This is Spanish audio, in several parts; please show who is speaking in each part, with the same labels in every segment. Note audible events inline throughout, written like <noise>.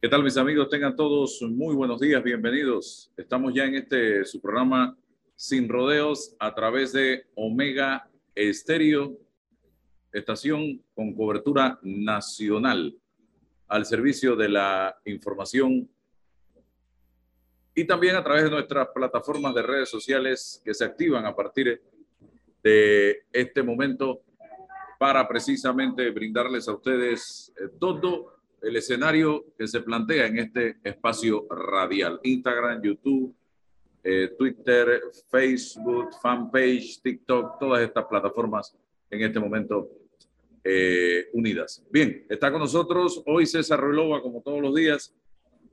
Speaker 1: ¿Qué tal mis amigos? Tengan todos muy buenos días, bienvenidos. Estamos ya en este su programa Sin Rodeos a través de Omega Estéreo, estación con cobertura nacional al servicio de la información y también a través de nuestras plataformas de redes sociales que se activan a partir de este momento para precisamente brindarles a ustedes eh, todo el escenario que se plantea en este espacio radial. Instagram, YouTube, eh, Twitter, Facebook, fanpage, TikTok, todas estas plataformas en este momento eh, unidas. Bien, está con nosotros hoy César Relova, como todos los días.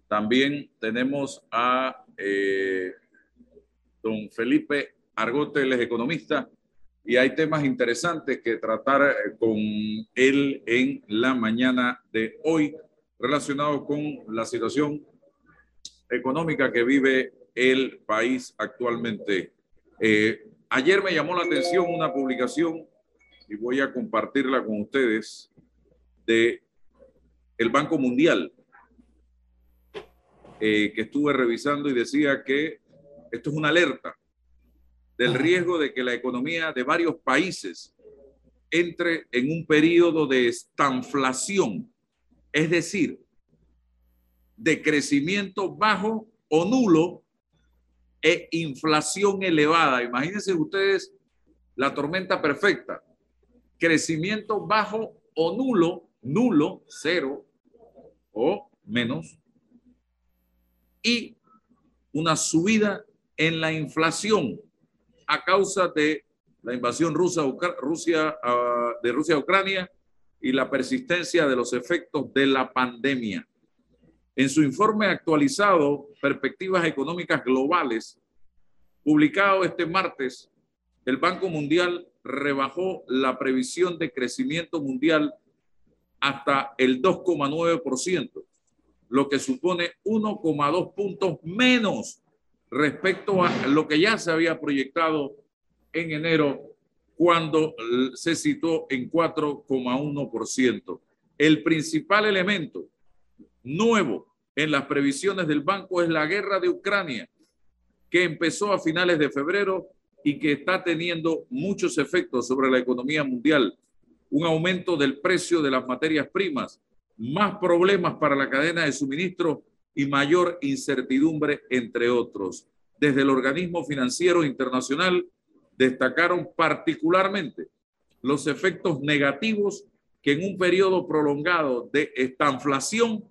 Speaker 1: También tenemos a eh, don Felipe Argote, él es economista, y hay temas interesantes que tratar eh, con él en la mañana de hoy relacionados con la situación económica que vive el país actualmente. Eh, ayer me llamó la atención una publicación y voy a compartirla con ustedes de el Banco Mundial eh, que estuve revisando y decía que esto es una alerta del riesgo de que la economía de varios países entre en un periodo de estanflación, es decir, de crecimiento bajo o nulo e inflación elevada. Imagínense ustedes la tormenta perfecta. Crecimiento bajo o nulo, nulo, cero o menos, y una subida en la inflación a causa de la invasión rusa, Rusia, ah, de Rusia a Ucrania y la persistencia de los efectos de la pandemia. En su informe actualizado, Perspectivas Económicas Globales, publicado este martes, el Banco Mundial rebajó la previsión de crecimiento mundial hasta el 2,9%, lo que supone 1,2 puntos menos respecto a lo que ya se había proyectado en enero cuando se citó en 4,1%. El principal elemento nuevo en las previsiones del banco es la guerra de Ucrania, que empezó a finales de febrero y que está teniendo muchos efectos sobre la economía mundial. Un aumento del precio de las materias primas, más problemas para la cadena de suministro y mayor incertidumbre, entre otros. Desde el organismo financiero internacional destacaron particularmente los efectos negativos que en un periodo prolongado de estanflación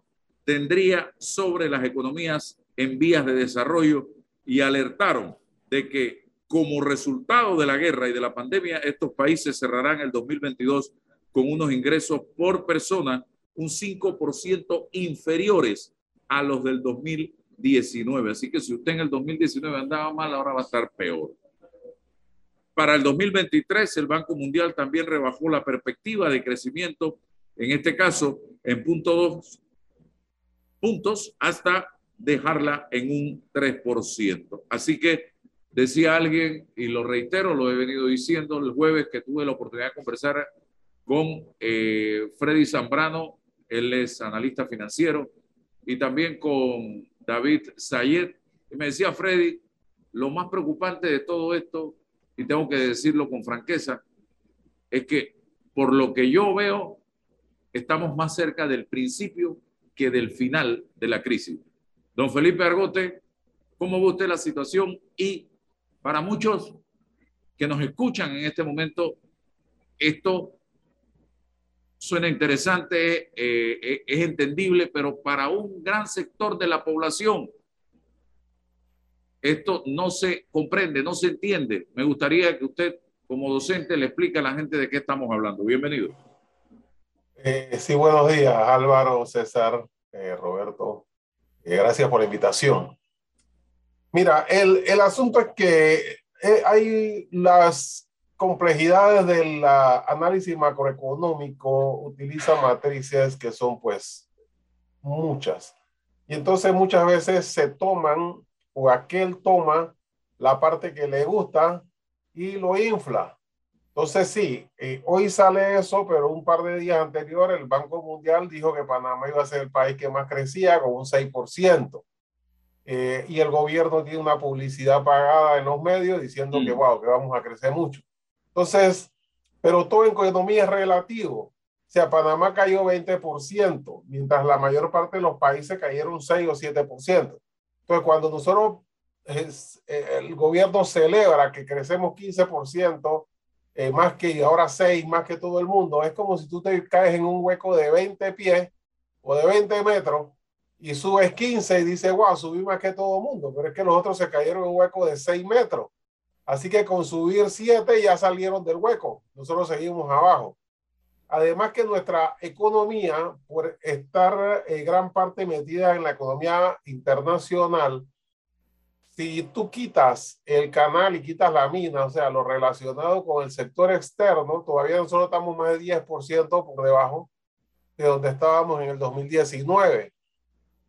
Speaker 1: tendría sobre las economías en vías de desarrollo y alertaron de que como resultado de la guerra y de la pandemia, estos países cerrarán el 2022 con unos ingresos por persona un 5% inferiores a los del 2019. Así que si usted en el 2019 andaba mal, ahora va a estar peor. Para el 2023, el Banco Mundial también rebajó la perspectiva de crecimiento, en este caso en punto dos puntos, hasta dejarla en un 3%. Así que decía alguien, y lo reitero, lo he venido diciendo el jueves que tuve la oportunidad de conversar con eh, Freddy Zambrano, él es analista financiero, y también con David Sayed. Y me decía Freddy, lo más preocupante de todo esto, y tengo que decirlo con franqueza, es que por lo que yo veo, estamos más cerca del principio que del final de la crisis. Don Felipe Argote, ¿cómo ve usted la situación? Y para muchos que nos escuchan en este momento, esto suena interesante, eh, eh, es entendible, pero para un gran sector de la población, esto no se comprende, no se entiende. Me gustaría que usted, como docente, le explique a la gente de qué estamos hablando. Bienvenido.
Speaker 2: Eh, sí, buenos días, Álvaro, César, Roberto. gracias por la invitación. Mira, el, el asunto es que hay las complejidades del análisis macroeconómico utiliza matrices que son pues muchas. Y entonces muchas veces se toman o aquel toma la parte que le gusta y lo infla. Entonces sí, eh, hoy sale eso, pero un par de días anteriores el Banco Mundial dijo que Panamá iba a ser el país que más crecía con un 6%. Eh, y el gobierno tiene una publicidad pagada en los medios diciendo que, wow, mm. que vamos a crecer mucho. Entonces, pero todo en economía es relativo. O sea, Panamá cayó 20%, mientras la mayor parte de los países cayeron 6 o 7%. Entonces, cuando nosotros, es, eh, el gobierno celebra que crecemos 15%, eh, más que ahora 6, más que todo el mundo. Es como si tú te caes en un hueco de 20 pies o de 20 metros y subes 15 y dices, wow, subí más que todo el mundo, pero es que los otros se cayeron en un hueco de 6 metros. Así que con subir 7 ya salieron del hueco. Nosotros seguimos abajo. Además que nuestra economía, por estar en eh, gran parte metida en la economía internacional, si tú quitas el canal y quitas la mina, o sea, lo relacionado con el sector externo, todavía nosotros estamos más de 10% por debajo de donde estábamos en el 2019,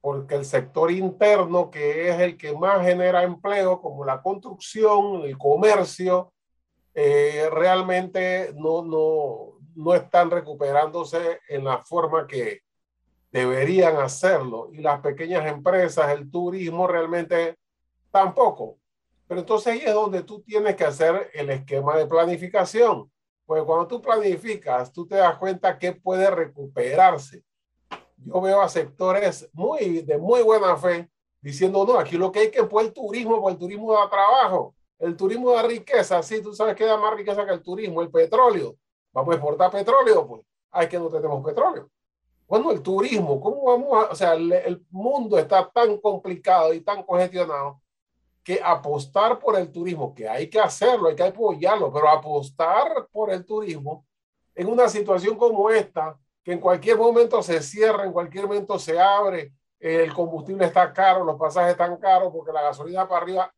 Speaker 2: porque el sector interno, que es el que más genera empleo, como la construcción, el comercio, eh, realmente no, no, no están recuperándose en la forma que deberían hacerlo. Y las pequeñas empresas, el turismo realmente Tampoco. Pero entonces ahí es donde tú tienes que hacer el esquema de planificación. Pues cuando tú planificas, tú te das cuenta que puede recuperarse. Yo veo a sectores muy, de muy buena fe diciendo, no, aquí lo que hay que fue el turismo, porque el turismo da trabajo, el turismo da riqueza, sí, tú sabes que da más riqueza que el turismo, el petróleo. Vamos a exportar petróleo, pues. Hay que no tenemos petróleo. Bueno, el turismo, ¿cómo vamos a, o sea, el mundo está tan complicado y tan congestionado que apostar por el turismo, que hay que hacerlo, hay que apoyarlo, pero apostar por el turismo en una situación como esta, que en cualquier momento se cierra, en cualquier momento se abre, el combustible está caro, los pasajes están caros porque la gasolina para arriba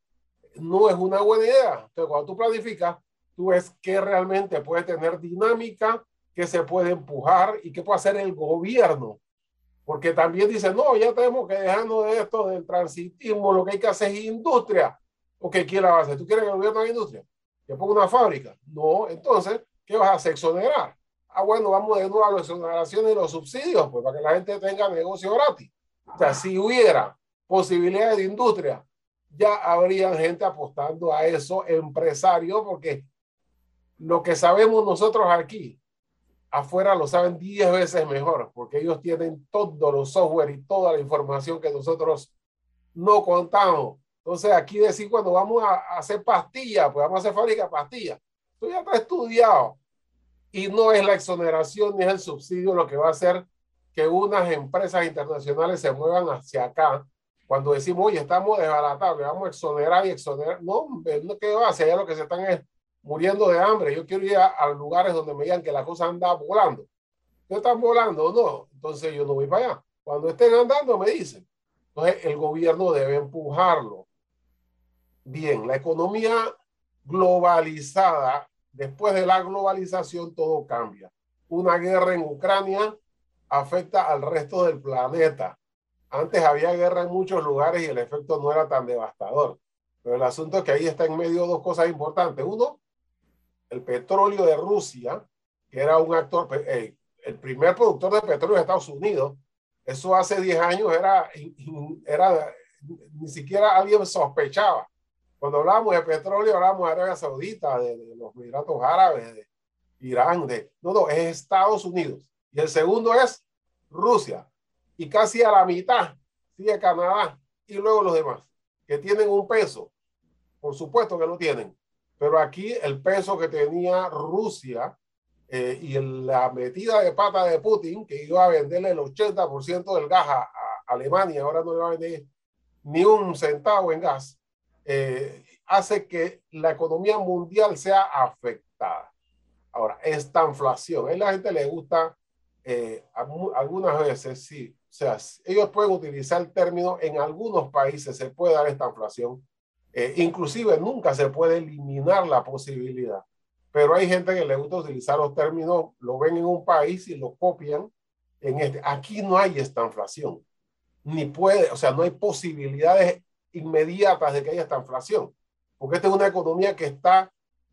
Speaker 2: no es una buena idea. Entonces, cuando tú planificas, tú ves que realmente puede tener dinámica, que se puede empujar y qué puede hacer el gobierno porque también dicen, no, ya tenemos que dejarnos de esto del transitismo, lo que hay que hacer es industria. Ok, ¿quién la va a hacer? ¿Tú quieres que el gobierno haga industria? Que ponga una fábrica. No, entonces, ¿qué vas a hacer? Exonerar. Ah, bueno, vamos de nuevo a las exoneraciones y los subsidios, pues para que la gente tenga negocio gratis. O sea, si hubiera posibilidades de industria, ya habría gente apostando a eso, empresarios, porque lo que sabemos nosotros aquí afuera lo saben 10 veces mejor, porque ellos tienen todos los software y toda la información que nosotros no contamos. Entonces, aquí decir cuando vamos a hacer pastillas, pues vamos a hacer fábrica de pastillas. Esto ya está estudiado. Y no es la exoneración ni es el subsidio lo que va a hacer que unas empresas internacionales se muevan hacia acá. Cuando decimos, oye, estamos desbaratables, vamos a exonerar y exonerar. No, ¿qué va? Hacia allá lo que se están es muriendo de hambre. Yo quiero ir a, lugares donde me digan que la cosa anda volando. ¿No están volando o no? Entonces yo no voy para allá. Cuando estén andando, me dicen. Entonces el gobierno debe empujarlo. Bien, la economía globalizada, después de la globalización todo cambia. Una guerra en Ucrania afecta al resto del planeta. Antes había guerra en muchos lugares y el efecto no era tan devastador. Pero el asunto es que ahí está en medio dos cosas importantes. Uno, el petróleo de Rusia, que era un actor, eh, el primer productor de petróleo de Estados Unidos, eso hace 10 años era, era, ni siquiera alguien sospechaba. Cuando hablamos de petróleo, hablamos de Arabia Saudita, de, los Emiratos Árabes, de Irán, de, no, no, es Estados Unidos. Y el segundo es Rusia. Y casi a la mitad sigue Canadá y luego los demás, que tienen un peso. Por supuesto que lo tienen, pero aquí el peso que tenía Rusia eh, y la metida de pata de Putin, que iba a venderle el 80% del gas a, Alemania, ahora no le va a vender ni un centavo en gas, eh, hace que la economía mundial sea afectada. Ahora, esta inflación, a la gente le gusta eh, algunas veces, sí, o sea, ellos pueden utilizar el término, en algunos países se puede dar esta inflación, eh, inclusive nunca se puede eliminar la posibilidad, pero hay gente que le gusta utilizar los términos, lo ven en un país y lo copian en este. Aquí no hay esta inflación, ni puede, o sea, no hay posibilidades inmediatas de que haya esta inflación, porque esta es una economía que está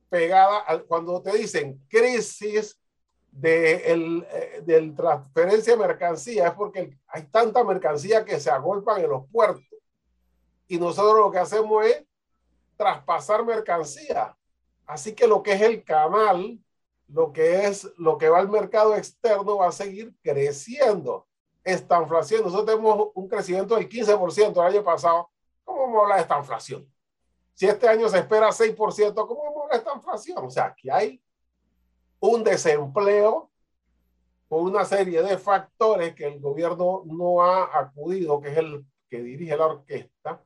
Speaker 2: pegada cuando te dicen crisis de, el, eh, del transferencia de mercancía, es porque hay tanta mercancía que se agolpan en los puertos. Y nosotros lo que hacemos es traspasar mercancía. Así que lo que es el canal, lo que es lo que va al mercado externo va a seguir creciendo. Esta inflación, nosotros tenemos un crecimiento del 15% el año pasado. ¿Cómo vamos a hablar de esta inflación? Si este año se espera 6%, ¿cómo vamos a hablar de esta inflación? O sea, aquí hay un desempleo por una serie de factores que el gobierno no ha acudido, que es el que dirige la orquesta,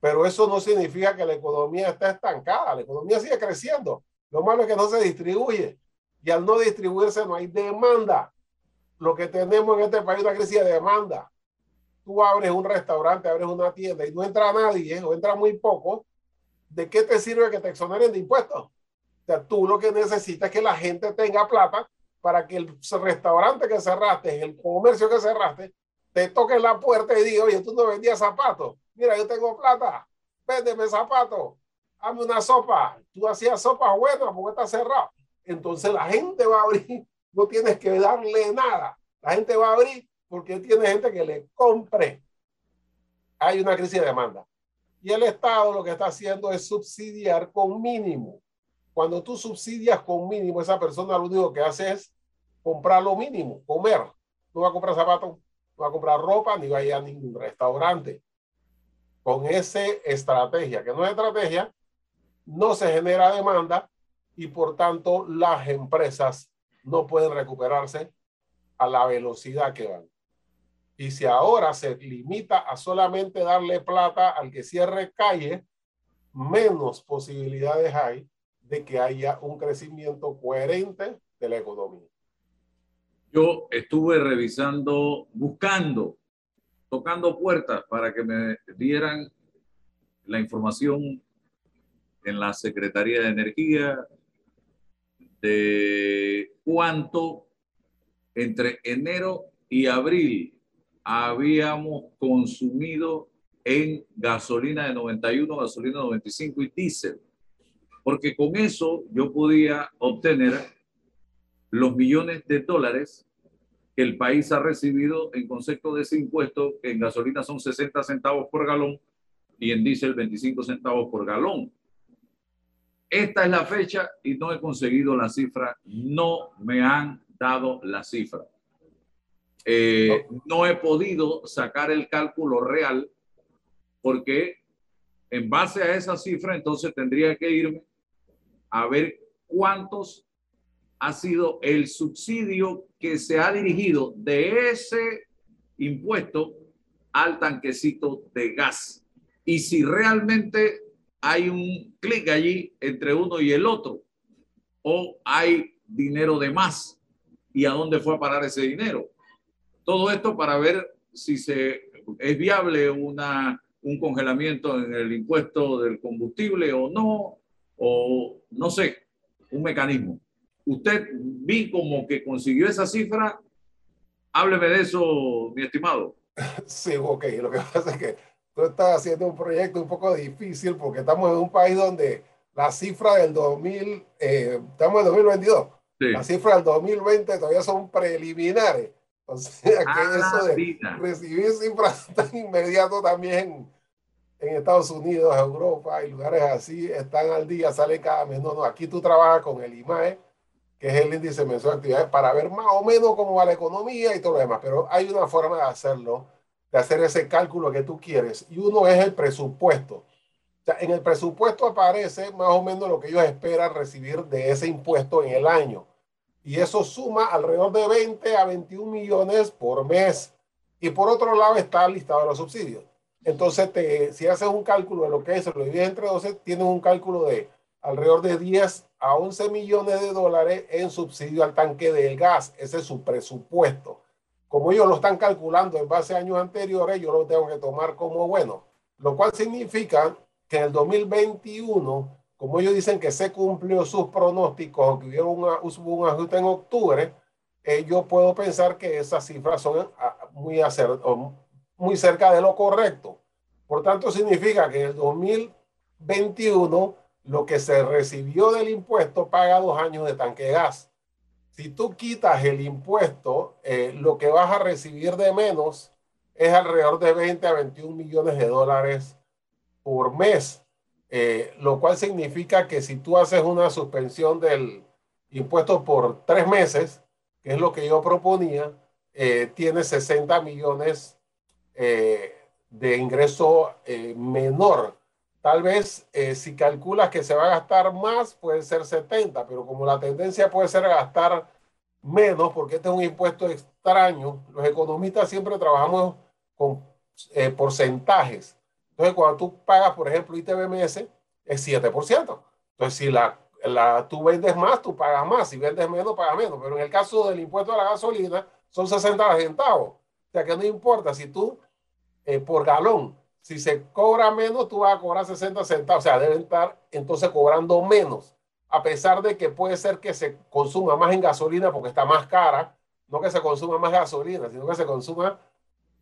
Speaker 2: pero eso no significa que la economía está estancada, la economía sigue creciendo. Lo malo es que no se distribuye y al no distribuirse no hay demanda. Lo que tenemos en este país es una crisis de demanda. Tú abres un restaurante, abres una tienda y no entra nadie o entra muy poco. ¿De qué te sirve que te exoneren de impuestos? tú lo que necesitas es que la gente tenga plata para que el restaurante que cerraste, el comercio que cerraste, te toque la puerta y diga, oye, tú no vendías zapatos. Mira, yo tengo plata. Véndeme zapatos. Hazme una sopa. Tú hacías sopa buena porque está cerrado. Entonces la gente va a abrir. <laughs> No tienes que darle nada. La gente va a abrir porque tiene gente que le compre. Hay una crisis de demanda. Y el Estado lo que está haciendo es subsidiar con mínimo. Cuando tú subsidias con mínimo, esa persona lo único que hace es comprar lo mínimo, comer. No va a comprar zapatos, no va a comprar ropa, ni va a ir a ningún restaurante. Con esa estrategia, que no es estrategia, no se genera demanda y por tanto las empresas no pueden recuperarse a la velocidad que van. Y si ahora se limita a solamente darle plata al que cierre calle, menos posibilidades hay de que haya un crecimiento coherente de la economía.
Speaker 1: Yo estuve revisando, buscando, tocando puertas para que me dieran la información en la Secretaría de Energía de cuánto entre enero y abril habíamos consumido en gasolina de 91, gasolina de 95 y diésel porque con eso yo podía obtener los millones de dólares que el país ha recibido en concepto de ese impuesto, que en gasolina son 60 centavos por galón y en diésel 25 centavos por galón. Esta es la fecha y no he conseguido la cifra, no me han dado la cifra. Eh, no he podido sacar el cálculo real porque en base a esa cifra entonces tendría que irme a ver cuántos ha sido el subsidio que se ha dirigido de ese impuesto al tanquecito de gas. Y si realmente hay un clic allí entre uno y el otro, o hay dinero de más y a dónde fue a parar ese dinero. Todo esto para ver si se, es viable una, un congelamiento en el impuesto del combustible o no, o no sé, un mecanismo. Usted vi como que consiguió esa cifra. Hábleme de eso, mi estimado.
Speaker 2: Sí, ok. Lo que pasa es que tú estás haciendo un proyecto un poco difícil porque estamos en un país donde la cifra del 2000, eh, estamos en 2022. La cifra del 2020 todavía son preliminares. O sea <laughs> que ah, eso de recibir cifras <laughs> tan inmediato también en Estados Unidos, Europa y lugares así están al día, salen cada mes. No, no, aquí tú trabajas con el IMAE, que es el índice mensual de actividades, para ver más o menos cómo va la economía y todo lo demás. Pero hay una forma de hacerlo, de hacer ese cálculo que tú quieres. Y uno es el presupuesto. O sea, en el presupuesto aparece más o menos lo que ellos esperan recibir de ese impuesto en el año. Y eso suma alrededor de 20 a 21 millones por mes. Y por otro lado está el listado de los subsidios. Entonces, te, si haces un cálculo de lo que es, lo divides entre 12, tienes un cálculo de alrededor de 10 a 11 millones de dólares en subsidio al tanque del gas. Ese es su presupuesto. Como ellos lo están calculando en base a años anteriores, yo lo tengo que tomar como bueno. Lo cual significa que en el 2021, como ellos dicen que se cumplió sus pronósticos, que hubo un ajuste en octubre, eh, yo puedo pensar que esas cifras son ah, muy muy cerca de lo correcto. Por tanto, significa que en el 2021 lo que se recibió del impuesto paga dos años de tanque de gas. Si tú quitas el impuesto, eh, lo que vas a recibir de menos es alrededor de 20 a 21 millones de dólares por mes, eh, lo cual significa que si tú haces una suspensión del impuesto por tres meses, que es lo que yo proponía, eh, tiene 60 millones de ingreso menor Tal vez eh, si calculas que se va a gastar más, puede ser 70, pero como la tendencia puede ser gastar menos, porque este es un impuesto extraño, los economistas siempre trabajamos con eh, porcentajes. Entonces, cuando tú pagas, por ejemplo, ITBMS, es 7%. Entonces, si la, la, tú vendes más, tú pagas más. Si vendes menos, pagas menos. Pero en el caso del impuesto a la gasolina, son 60 centavos. O sea, que no importa si tú eh, por galón si se cobra menos, tú vas a cobrar 60 centavos. O sea, deben estar entonces cobrando menos. A pesar de que puede ser que se consuma más en gasolina porque está más cara. No que se consuma más gasolina, sino que se consuma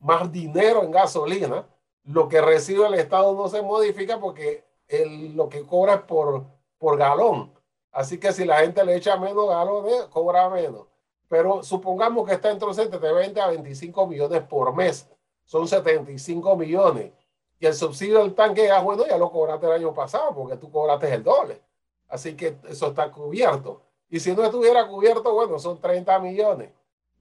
Speaker 2: más dinero en gasolina. Lo que recibe el Estado no se modifica porque el, lo que cobra es por, por galón. Así que si la gente le echa menos galones, cobra menos. Pero supongamos que está de 20 a 25 millones por mes. Son 75 millones. Y el subsidio del tanque de bueno, ya lo cobraste el año pasado porque tú cobraste el doble. Así que eso está cubierto. Y si no estuviera cubierto, bueno, son 30 millones.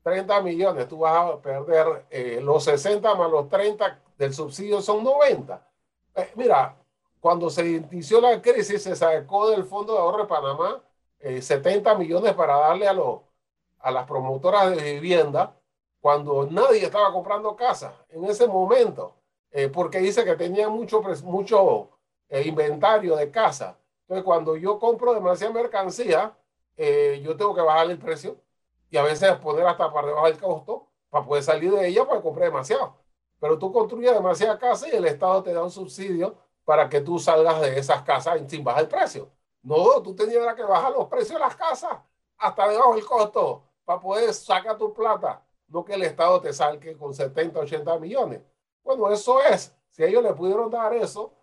Speaker 2: 30 millones, tú vas a perder eh, los 60 más los 30 del subsidio son 90. Eh, mira, cuando se inició la crisis, se sacó del Fondo de Ahorro de Panamá 70 eh, millones para darle a, los, a las promotoras de vivienda cuando nadie estaba comprando casa en ese momento. Eh, porque dice que tenía mucho, mucho inventario de casa. Entonces, cuando yo compro demasiada mercancía, yo tengo que bajar el precio y a veces poner hasta para debajo del costo para poder salir de ella porque compré demasiado. Pero tú construyes demasiada casa y el Estado te da un subsidio para que tú salgas de esas casas sin bajar el precio. No, tú tenías que bajar los precios de las casas hasta debajo del costo para poder sacar tu plata. No que el Estado te salque con 70, 80 millones. Bueno, eso es. Si ellos le pudieron dar eso,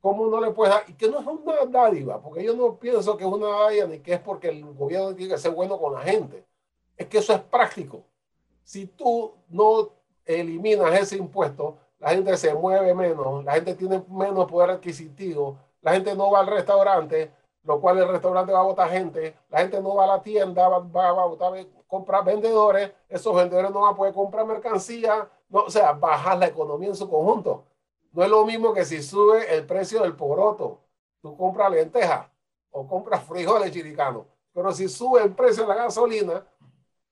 Speaker 2: ¿cómo no le puedes dar? Y que no es una dádiva, porque yo no pienso que es una dádiva ni que es porque el gobierno tiene que ser bueno con la gente. Es que eso es práctico. Si tú no eliminas ese impuesto, la gente se mueve menos, la gente tiene menos poder adquisitivo, la gente no va al restaurante, lo cual el restaurante va a votar gente, la gente no va a la tienda, va, va, a votar, comprar vendedores, esos vendedores no van a poder comprar mercancía, no, o sea, bajar la economía en su conjunto. No es lo mismo que si sube el precio del poroto, tú compras lenteja o compras frijoles chiricanos, pero si sube el precio de la gasolina,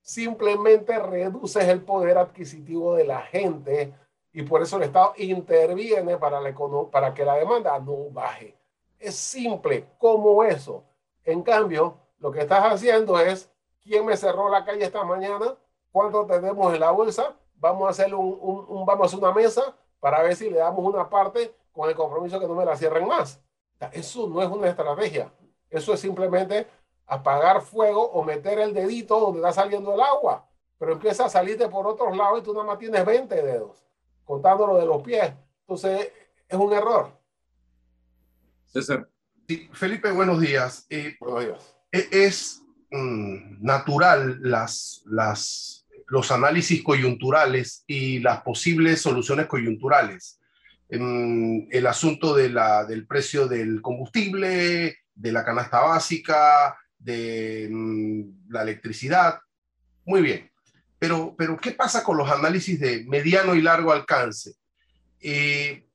Speaker 2: simplemente reduces el poder adquisitivo de la gente y por eso el Estado interviene para, la para que la demanda no baje. Es simple como eso. En cambio, lo que estás haciendo es, ¿quién me cerró la calle esta mañana? ¿Cuánto tenemos en la bolsa? vamos a hacer un, vamos a hacer una mesa para ver si le damos una parte con el compromiso que no me la cierren más. eso no es una estrategia. Eso es simplemente apagar fuego o meter el dedito donde está saliendo el agua. Pero empieza a salirte por otros lados y tú nada más tienes 20 dedos, contándolo de los pies. Entonces, es un error.
Speaker 3: César. Felipe, buenos días. Eh, buenos días. E, es, mm, natural las, las los análisis coyunturales y las posibles soluciones coyunturales. el asunto de la, del precio del combustible, de la canasta básica, de mm, la electricidad. Muy bien. Pero, pero, ¿qué pasa con los análisis de mediano y largo alcance? Eh,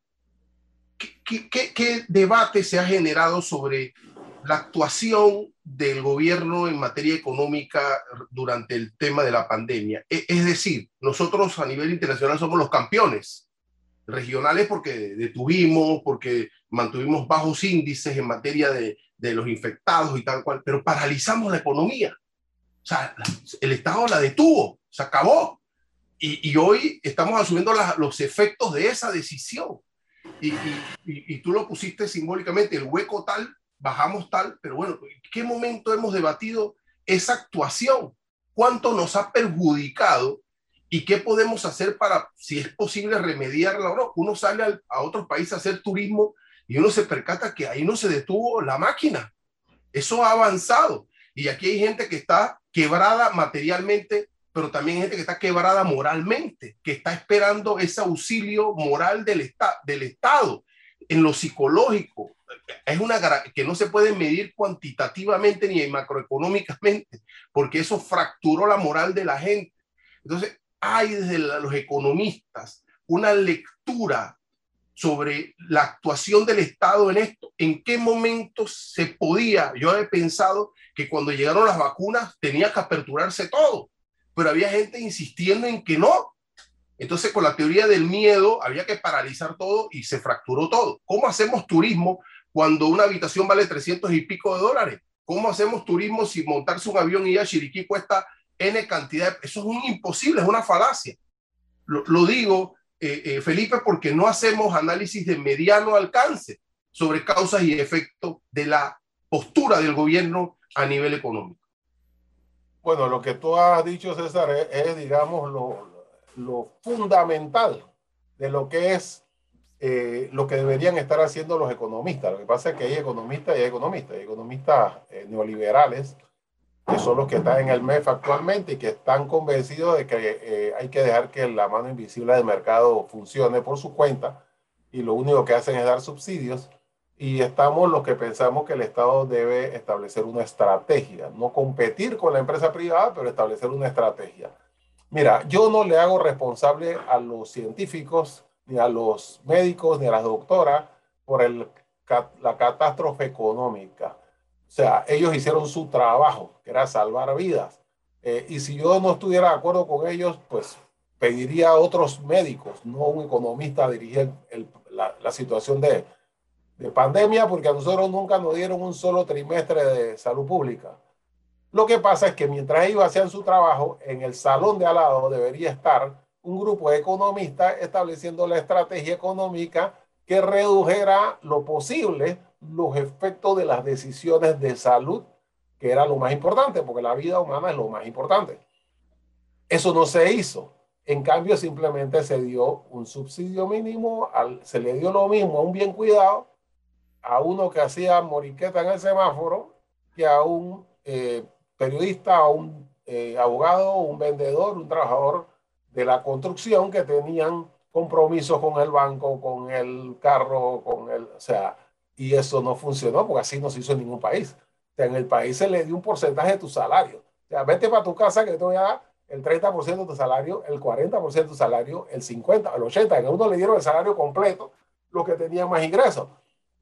Speaker 3: ¿qué, qué, qué debate se ha generado sobre la actuación del gobierno en materia económica durante el tema de la pandemia. E, es decir, nosotros a nivel internacional somos los campeones regionales porque detuvimos, porque mantuvimos bajos índices en materia de, de los infectados y tal cual, pero paralizamos la economía. O sea, el Estado la detuvo, se acabó. Y, y hoy estamos asumiendo los efectos de esa decisión. Y, y, y, tú lo pusiste simbólicamente, el hueco tal bajamos tal, pero bueno, ¿en qué momento hemos debatido esa actuación? ¿Cuánto nos ha perjudicado? ¿Y qué podemos hacer para, si es posible, remediarla o no? Uno sale a otros países a hacer turismo y uno se percata que ahí no se detuvo la máquina. Eso ha avanzado. Y aquí hay gente que está quebrada materialmente, pero también hay gente que está quebrada moralmente, que está esperando ese auxilio moral del, del Estado en lo psicológico. Es una que no se puede medir cuantitativamente ni macroeconómicamente, porque eso fracturó la moral de la gente. Entonces, hay desde los economistas una lectura sobre la actuación del Estado en esto. ¿En qué momento se podía? Yo he pensado que cuando llegaron las vacunas tenía que aperturarse todo, pero había gente insistiendo en que no. Entonces, con la teoría del miedo, había que paralizar todo y se fracturó todo. ¿Cómo hacemos turismo cuando una habitación vale 300 y pico de dólares? ¿Cómo hacemos turismo si montarse un avión y ir a Chiriquí cuesta N cantidad? Eso es imposible, es una falacia. Lo digo eh, eh, Felipe, porque no hacemos análisis de mediano alcance sobre causas y efectos de la postura del gobierno a nivel económico.
Speaker 2: Bueno, lo que tú has dicho, César, es, digamos, lo, lo, fundamental de lo que es eh, lo que deberían estar haciendo los economistas. Lo que pasa es que hay economistas y hay economistas, hay economistas neoliberales que son los que están en el MEF actualmente y que están convencidos de que eh, hay que dejar que la mano invisible del mercado funcione por su cuenta y lo único que hacen es dar subsidios. Y estamos los que pensamos que el Estado debe establecer una estrategia, no competir con la empresa privada, pero establecer una estrategia. Mira, yo no le hago responsable a los científicos, ni a los médicos, ni a las doctoras por el, la catástrofe económica o sea, ellos hicieron su trabajo, que era salvar vidas. Eh, y si yo no estuviera de acuerdo con ellos, pues pediría a otros médicos, no un economista a dirigir la, la, situación de, de pandemia, porque a nosotros nunca nos dieron un solo trimestre de salud pública. Lo que pasa es que mientras ellos hacían su trabajo, en el salón de al lado debería estar un grupo de economistas estableciendo la estrategia económica que redujera lo posible los efectos de las decisiones de salud, que era lo más importante, porque la vida humana es lo más importante. Eso no se hizo. En cambio, simplemente se dio un subsidio mínimo, al, se le dio lo mismo a un bien cuidado, a uno que hacía moriqueta en el semáforo, que a un eh, periodista, a un eh, abogado, un vendedor, un trabajador de la construcción que tenían compromisos con el banco, con el carro, con el, o sea, y eso no funcionó porque así no se hizo en ningún país. En el país se le dio un porcentaje de tu salario. O sea, vete para tu casa que te voy a dar el 30% de tu salario, el 40% de tu salario, el 50%, el 80%. En uno le dieron el salario completo, los que tenían más ingresos.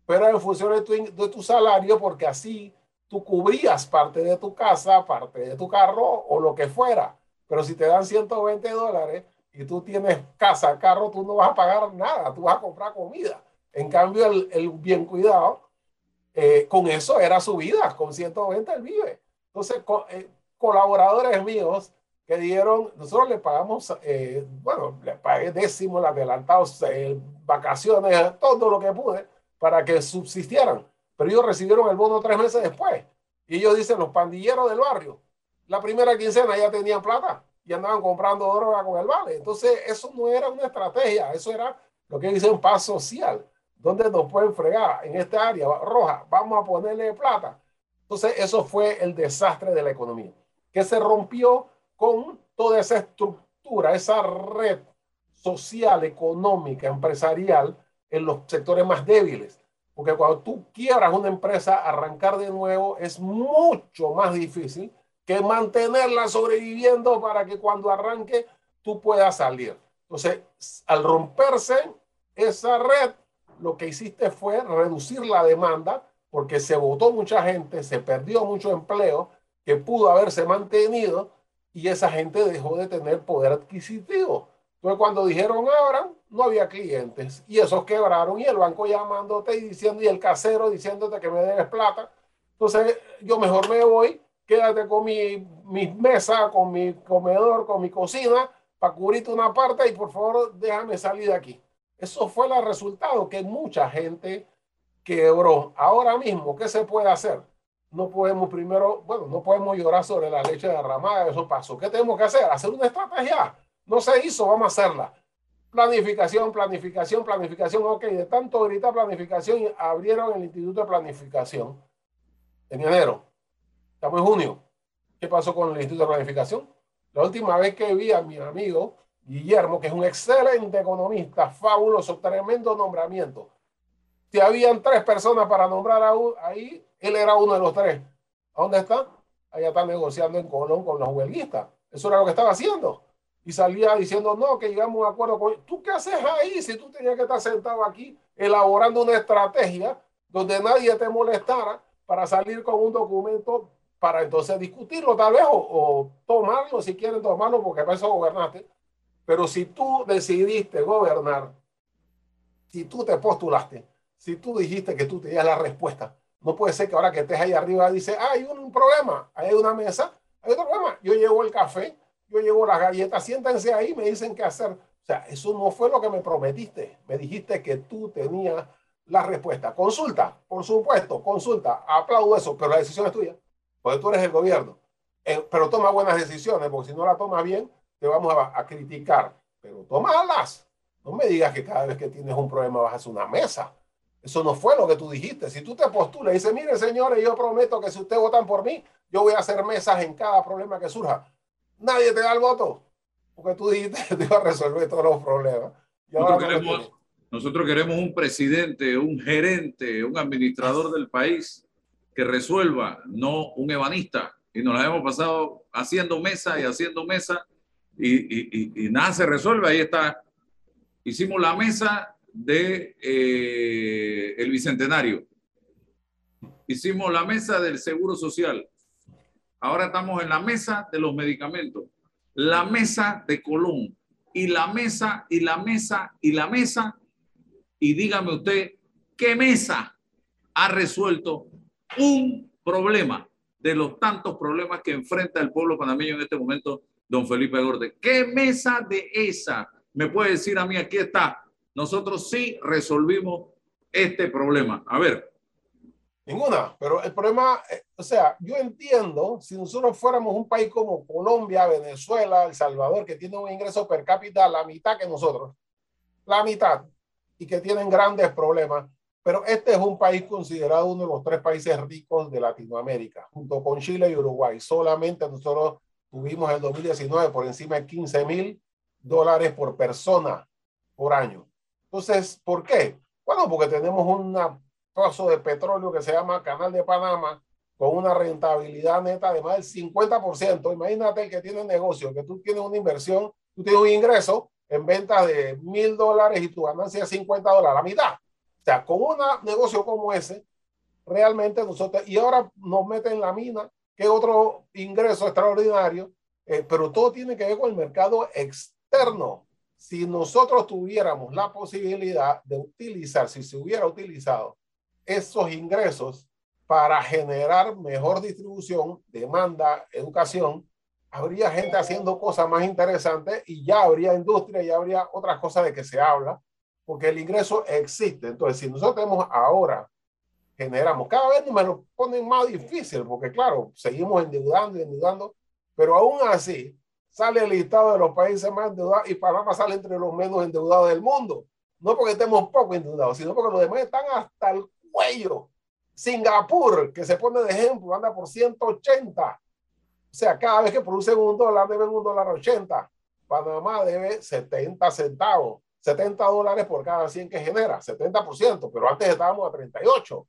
Speaker 2: Pero en función de tu, de tu salario, porque así tú cubrías parte de tu casa, parte de tu carro o lo que fuera. Pero si te dan 120 dólares y tú tienes casa, carro, tú no vas a pagar nada, tú vas a comprar comida. En cambio, el, bien cuidado, eh, con eso era su vida, con 120 él vive. Entonces, eh, colaboradores míos que dieron, nosotros le pagamos, eh, bueno, le pagué décimos, adelantados, vacaciones, todo lo que pude para que subsistieran. Pero ellos recibieron el bono tres meses después. Y ellos dicen, los pandilleros del barrio, la primera quincena ya tenían plata y andaban comprando droga con el vale. Entonces, eso no era una estrategia, eso era lo que dice un paz social. ¿Dónde nos pueden fregar? En esta área roja, vamos a ponerle plata. Entonces, eso fue el desastre de la economía, que se rompió con toda esa estructura, esa red social, económica, empresarial en los sectores más débiles. Porque cuando tú quiebras una empresa, arrancar de nuevo es mucho más difícil que mantenerla sobreviviendo para que cuando arranque tú puedas salir. Entonces, al romperse esa red, lo que hiciste fue reducir la demanda porque se votó mucha gente, se perdió mucho empleo que pudo haberse mantenido y esa gente dejó de tener poder adquisitivo. Entonces cuando dijeron abran, no había clientes y esos quebraron y el banco llamándote y diciendo y el casero diciéndote que me debes plata. Entonces yo mejor me voy, quédate con mi, mi mesa, con mi comedor, con mi cocina para cubrirte una parte y por favor déjame salir de aquí. Eso fue el resultado que mucha gente quebró. Ahora mismo, ¿qué se puede hacer? No podemos primero, bueno, no podemos llorar sobre la leche derramada, eso pasó. ¿Qué tenemos que hacer? Hacer una estrategia. No se hizo, vamos a hacerla. Planificación, planificación, planificación. Ok, de tanto ahorita planificación, abrieron el Instituto de Planificación en enero. Estamos en junio. ¿Qué pasó con el Instituto de Planificación? La última vez que vi a mi amigo Guillermo, que es un excelente economista, fabuloso, tremendo nombramiento. Si habían tres personas para nombrar ahí, él era uno de los tres. ¿A dónde está? Allá está negociando en Colón con los huelguistas. Eso era lo que estaba haciendo. Y salía diciendo, no, que llegamos a un acuerdo con... ¿Tú qué haces ahí si tú tenías que estar sentado aquí elaborando una estrategia donde nadie te molestara para salir con un documento para entonces discutirlo tal vez o, tomarlo si quieren tomarlo porque para eso gobernaste. Pero si tú decidiste gobernar, si tú te postulaste, si tú dijiste que tú tenías la respuesta, no puede ser que ahora que estés ahí arriba dice, ah, hay un problema, hay una mesa, hay otro problema. Yo llevo el café, yo llevo las galletas, siéntense ahí, me dicen qué hacer. O sea, eso no fue lo que me prometiste. Me dijiste que tú tenías la respuesta. Consulta, por supuesto, consulta, aplaudo eso, pero la decisión es tuya porque tú eres el gobierno. Eh, pero toma buenas decisiones, porque si no la tomas bien, te vamos a, criticar. Pero tómalas. No me digas que cada vez que tienes un problema vas a hacer una mesa. Eso no fue lo que tú dijiste. Si tú te postulas y dices, mire, señores, yo prometo que si ustedes votan por mí, yo voy a hacer mesas en cada problema que surja. Nadie te da el voto. Porque tú dijiste <laughs> que te iba a resolver todos los problemas.
Speaker 1: Nosotros queremos, nosotros queremos un presidente, un gerente, un administrador del país que resuelva, no un ebanista. Y nos la hemos pasado haciendo mesa y haciendo mesa y, nada se resuelve. Ahí está. Hicimos la mesa de eh, el bicentenario. Hicimos la mesa del seguro social. Ahora estamos en la mesa de los medicamentos. La mesa de Colón. Y la mesa, y la mesa, y la mesa. Y dígame usted, ¿qué mesa ha resuelto un problema de los tantos problemas que enfrenta el pueblo panameño en este momento, don Felipe Gorde. ¿Qué mesa de esa me puede decir a mí? Aquí está. Nosotros sí resolvimos este problema. A ver.
Speaker 2: Ninguna, pero el problema, eh, o sea, yo entiendo, si nosotros fuéramos un país como Colombia, Venezuela, El Salvador, que tiene un ingreso per cápita la mitad que nosotros, la mitad, y que tienen grandes problemas, pero este es un país considerado uno de los tres países ricos de Latinoamérica, junto con Chile y Uruguay. Solamente nosotros tuvimos en 2019 por encima de 15 mil dólares por persona por año. Entonces, ¿por qué? Bueno, porque tenemos un pozo de petróleo que se llama Canal de Panamá con una rentabilidad neta de más del 50%. Imagínate el que tiene negocio, que tú tienes una inversión, tú tienes un ingreso en venta de mil dólares y tu ganancia es 50 dólares, la mitad. O sea, con un negocio como ese, realmente nosotros, y ahora nos meten en la mina, que otro ingreso extraordinario, eh, pero todo tiene que ver con el mercado externo. Si nosotros tuviéramos la posibilidad de utilizar, si se hubiera utilizado esos ingresos para generar mejor distribución, demanda, educación, habría gente haciendo cosas más interesantes y ya habría industria, ya habría otras cosas de que se habla porque el ingreso existe. Entonces, si nosotros tenemos ahora, generamos, cada vez me lo ponen más difícil, porque claro, seguimos endeudando y endeudando, pero aún así sale el listado de los países más endeudados y Panamá sale entre los menos endeudados del mundo. No porque estemos poco endeudados, sino porque los demás están hasta el cuello. Singapur, que se pone de ejemplo, anda por 180. O sea, cada vez que producen un dólar, deben un dólar 80. Panamá debe 70 centavos. 70 dólares por cada 100 que genera, 70%, pero antes estábamos a 38.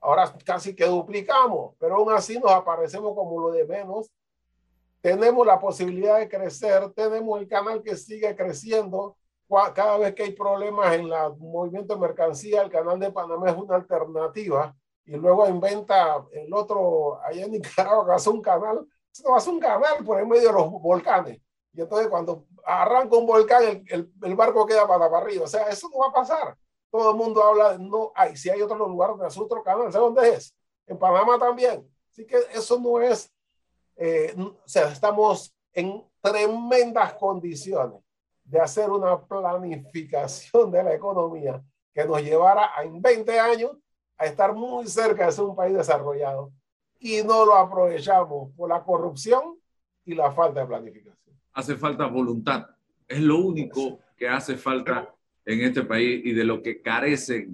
Speaker 2: Ahora casi que duplicamos, pero aún así nos aparecemos como lo de menos. Tenemos la posibilidad de crecer, tenemos el canal que sigue creciendo. Cada vez que hay problemas en el movimiento de mercancía, el canal de Panamá es una alternativa. Y luego inventa el otro, allá en Nicaragua, que hace un canal, hace un canal por en medio de los volcanes. Y entonces cuando arranca un volcán, el, el, barco queda para arriba. O sea, eso no va a pasar. Todo el mundo habla, no hay, si hay otro lugar donde hace otro canal, ¿sabes dónde es? En Panamá también. Así que eso no es, eh, o sea, estamos en tremendas condiciones de hacer una planificación de la economía que nos llevara en 20 años a estar muy cerca de ser un país desarrollado y no lo aprovechamos por la corrupción y la falta de planificación
Speaker 1: hace falta voluntad. Es lo único que hace falta en este país y de lo que carece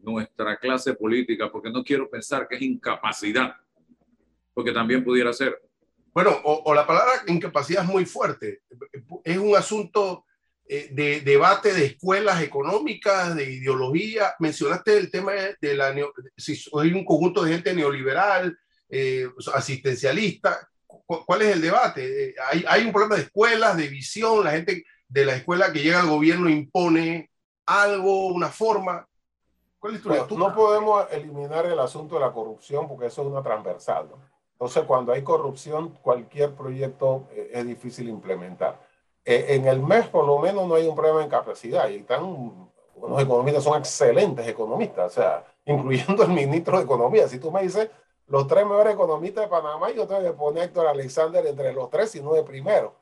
Speaker 1: nuestra clase política, porque no quiero pensar que es incapacidad, porque también pudiera ser.
Speaker 3: Bueno, o, la palabra incapacidad es muy fuerte. Es un asunto eh, de debate de escuelas económicas, de ideología. Mencionaste el tema de la... Si hay un conjunto de gente neoliberal, eh, asistencialista. ¿Cuál es el debate? Eh, ¿Hay, ¿Hay un problema de escuelas, de visión? La gente de la escuela que llega al gobierno impone algo, una forma.
Speaker 2: ¿Cuál es tu no podemos eliminar el asunto de la corrupción porque eso es una transversal. Entonces, cuando hay corrupción, cualquier proyecto eh, es difícil implementar. Eh, en el mes, por lo menos, no hay un problema en capacidad. Y están, los economistas son excelentes economistas, o sea, <laughs> incluyendo el ministro de Economía. Si tú me dices los tres mejores economistas de Panamá, yo tengo que poner a Héctor Alexander entre los tres, y no de primero.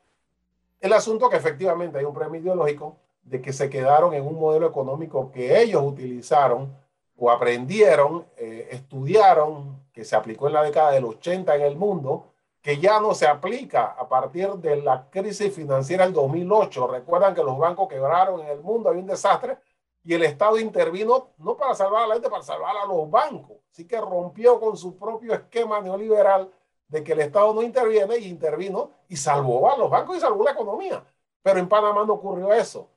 Speaker 2: El asunto que efectivamente hay un premio ideológico de que se quedaron en un modelo económico que ellos utilizaron o aprendieron, eh, estudiaron, que se aplicó en la década del 80 en el mundo, que ya no se aplica a partir de la crisis financiera del 2008. Recuerdan que los bancos quebraron en el mundo, había un desastre y el Estado intervino no para salvar a la gente, para salvar a los bancos. Así que rompió con su propio esquema neoliberal de que el Estado no interviene y intervino y salvó a los bancos y salvó la economía. Pero en Panamá no ocurrió eso,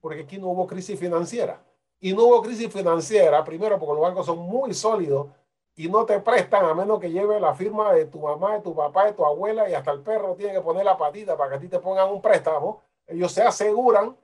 Speaker 2: porque aquí no hubo crisis financiera. Y no hubo crisis financiera, primero porque los bancos son muy sólidos y no te prestan a menos que lleve la firma de tu mamá, de tu papá, de tu abuela y hasta el perro tiene que poner la patita para que a ti te pongan un préstamo. Ellos se aseguran.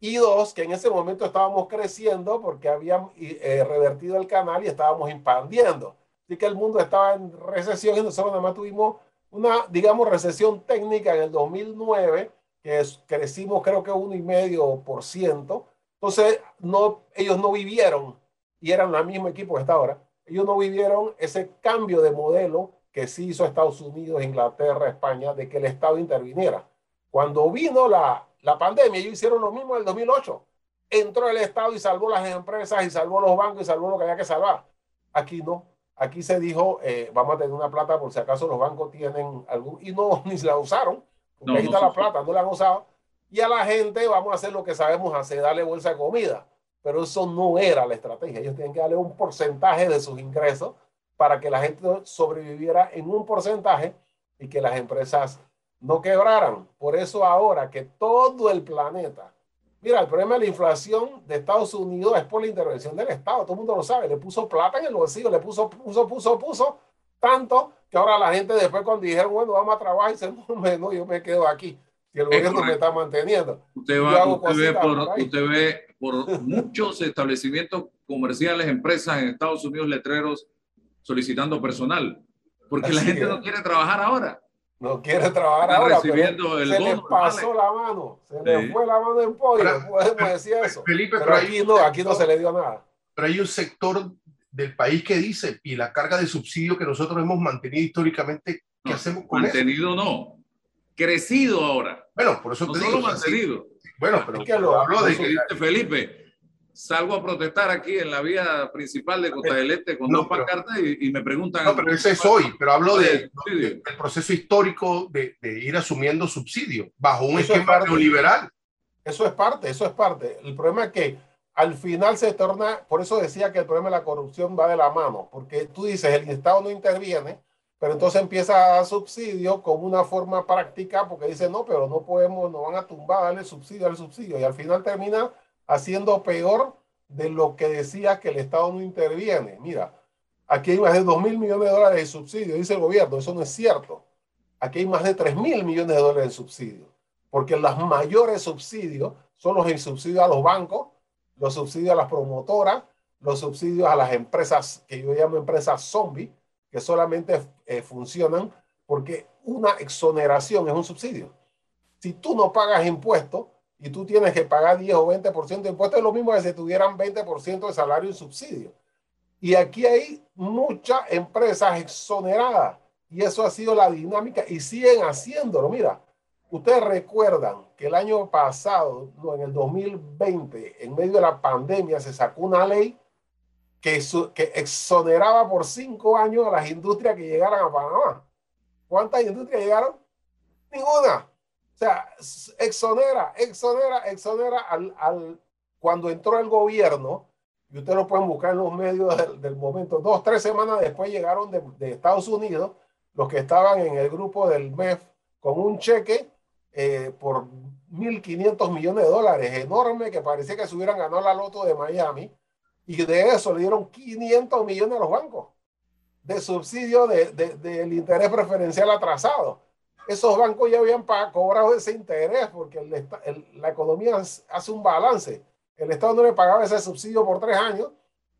Speaker 2: Y dos, que en ese momento estábamos creciendo porque habían eh, revertido el canal y estábamos expandiendo. Así que el mundo estaba en recesión y nosotros nada más tuvimos una, digamos, recesión técnica en el 2009, que crecimos creo que un y medio por ciento. Entonces, no, ellos no vivieron, y eran el mismo equipo que está ahora, ellos no vivieron ese cambio de modelo que sí hizo Estados Unidos, Inglaterra, España, de que el Estado interviniera. Cuando vino la, la pandemia, ellos hicieron lo mismo en el 2008. Entró el Estado y salvó las empresas y salvó los bancos y salvó lo que había que salvar. Aquí no. Aquí se dijo, eh, vamos a tener una plata por si acaso los bancos tienen algún, y no, <laughs> ni la usaron, porque ahí está la plata, no la han usado. Y a la gente vamos a hacer lo que sabemos hacer, darle bolsa de comida. Pero eso no era la estrategia. Ellos tienen que darle un porcentaje de sus ingresos para que la gente sobreviviera en un porcentaje y que las empresas no quebraran. Por eso ahora que todo el planeta Mira, el problema de la inflación de Estados Unidos es por la intervención del Estado. Todo el mundo lo sabe. Le puso plata en el bolsillo, le puso, puso, puso, puso, tanto que ahora la gente después cuando dijeron, bueno, vamos a trabajar, dice, no, no yo me quedo aquí. Si el gobierno me está manteniendo.
Speaker 1: Usted, va, usted, ve por, usted ve por muchos establecimientos comerciales, empresas en Estados Unidos, letreros solicitando personal. Porque la gente no quiere trabajar ahora
Speaker 2: no quiere trabajar ahora. Recibiendo el se le pasó la mano, se le fue la mano en pollo, <laughs> podemos decir eso. Felipe, pero, aquí, no, aquí no se le dio nada.
Speaker 3: Pero hay un sector del país que dice, y la carga de subsidio que nosotros hemos mantenido históricamente, ¿qué hacemos con
Speaker 1: mantenido no, crecido ahora.
Speaker 3: Bueno, por eso
Speaker 1: te digo. mantenido.
Speaker 3: Bueno, pero es que lo, habló de
Speaker 1: que Felipe, salgo a protestar aquí en la vía principal de Costa del Este con dos pancartas y, me preguntan.
Speaker 3: No, pero ese es hoy, pero hablo de, del proceso histórico de, ir asumiendo subsidio bajo un esquema neoliberal.
Speaker 2: Eso es parte, eso es parte. El problema es que al final se torna, por eso decía que el problema de la corrupción va de la mano, porque tú dices, el Estado no interviene, pero entonces empieza a dar subsidio como una forma práctica, porque dice, no, pero no podemos, no van a tumbar, darle subsidio al subsidio, y al final termina haciendo peor de lo que decía que el Estado no interviene. Mira, aquí hay más de 2 mil millones de dólares de subsidio, dice el gobierno, eso no es cierto. Aquí hay más de 3 mil millones de dólares de subsidio, porque los mayores subsidios son los subsidios a los bancos, los subsidios a las promotoras, los subsidios a las empresas que yo llamo empresas zombie, que solamente eh, funcionan porque una exoneración es un subsidio. Si tú no pagas impuestos, y tú tienes que pagar 10 o 20% de impuestos, es lo mismo que si tuvieran 20% de salario y subsidio. Y aquí hay muchas empresas exoneradas y eso ha sido la dinámica y siguen haciéndolo. Mira, ustedes recuerdan que el año pasado, no, en el 2020, en medio de la pandemia, se sacó una ley que, que exoneraba por cinco años a las industrias que llegaran a Panamá. ¿Cuántas industrias llegaron? Ninguna O sea, exonera, exonera, exonera al, al, cuando entró el gobierno, y ustedes lo pueden buscar en los medios del, momento, dos, tres semanas después llegaron de, de, Estados Unidos los que estaban en el grupo del MEF con un cheque eh, por 1.500 millones de dólares, enorme, que parecía que se hubieran ganado la loto de Miami, y de eso le dieron 500 millones a los bancos de subsidio del de, de, interés preferencial atrasado. Esos bancos ya habían cobrado ese interés porque la economía hace un balance. El Estado no le pagaba ese subsidio por tres años,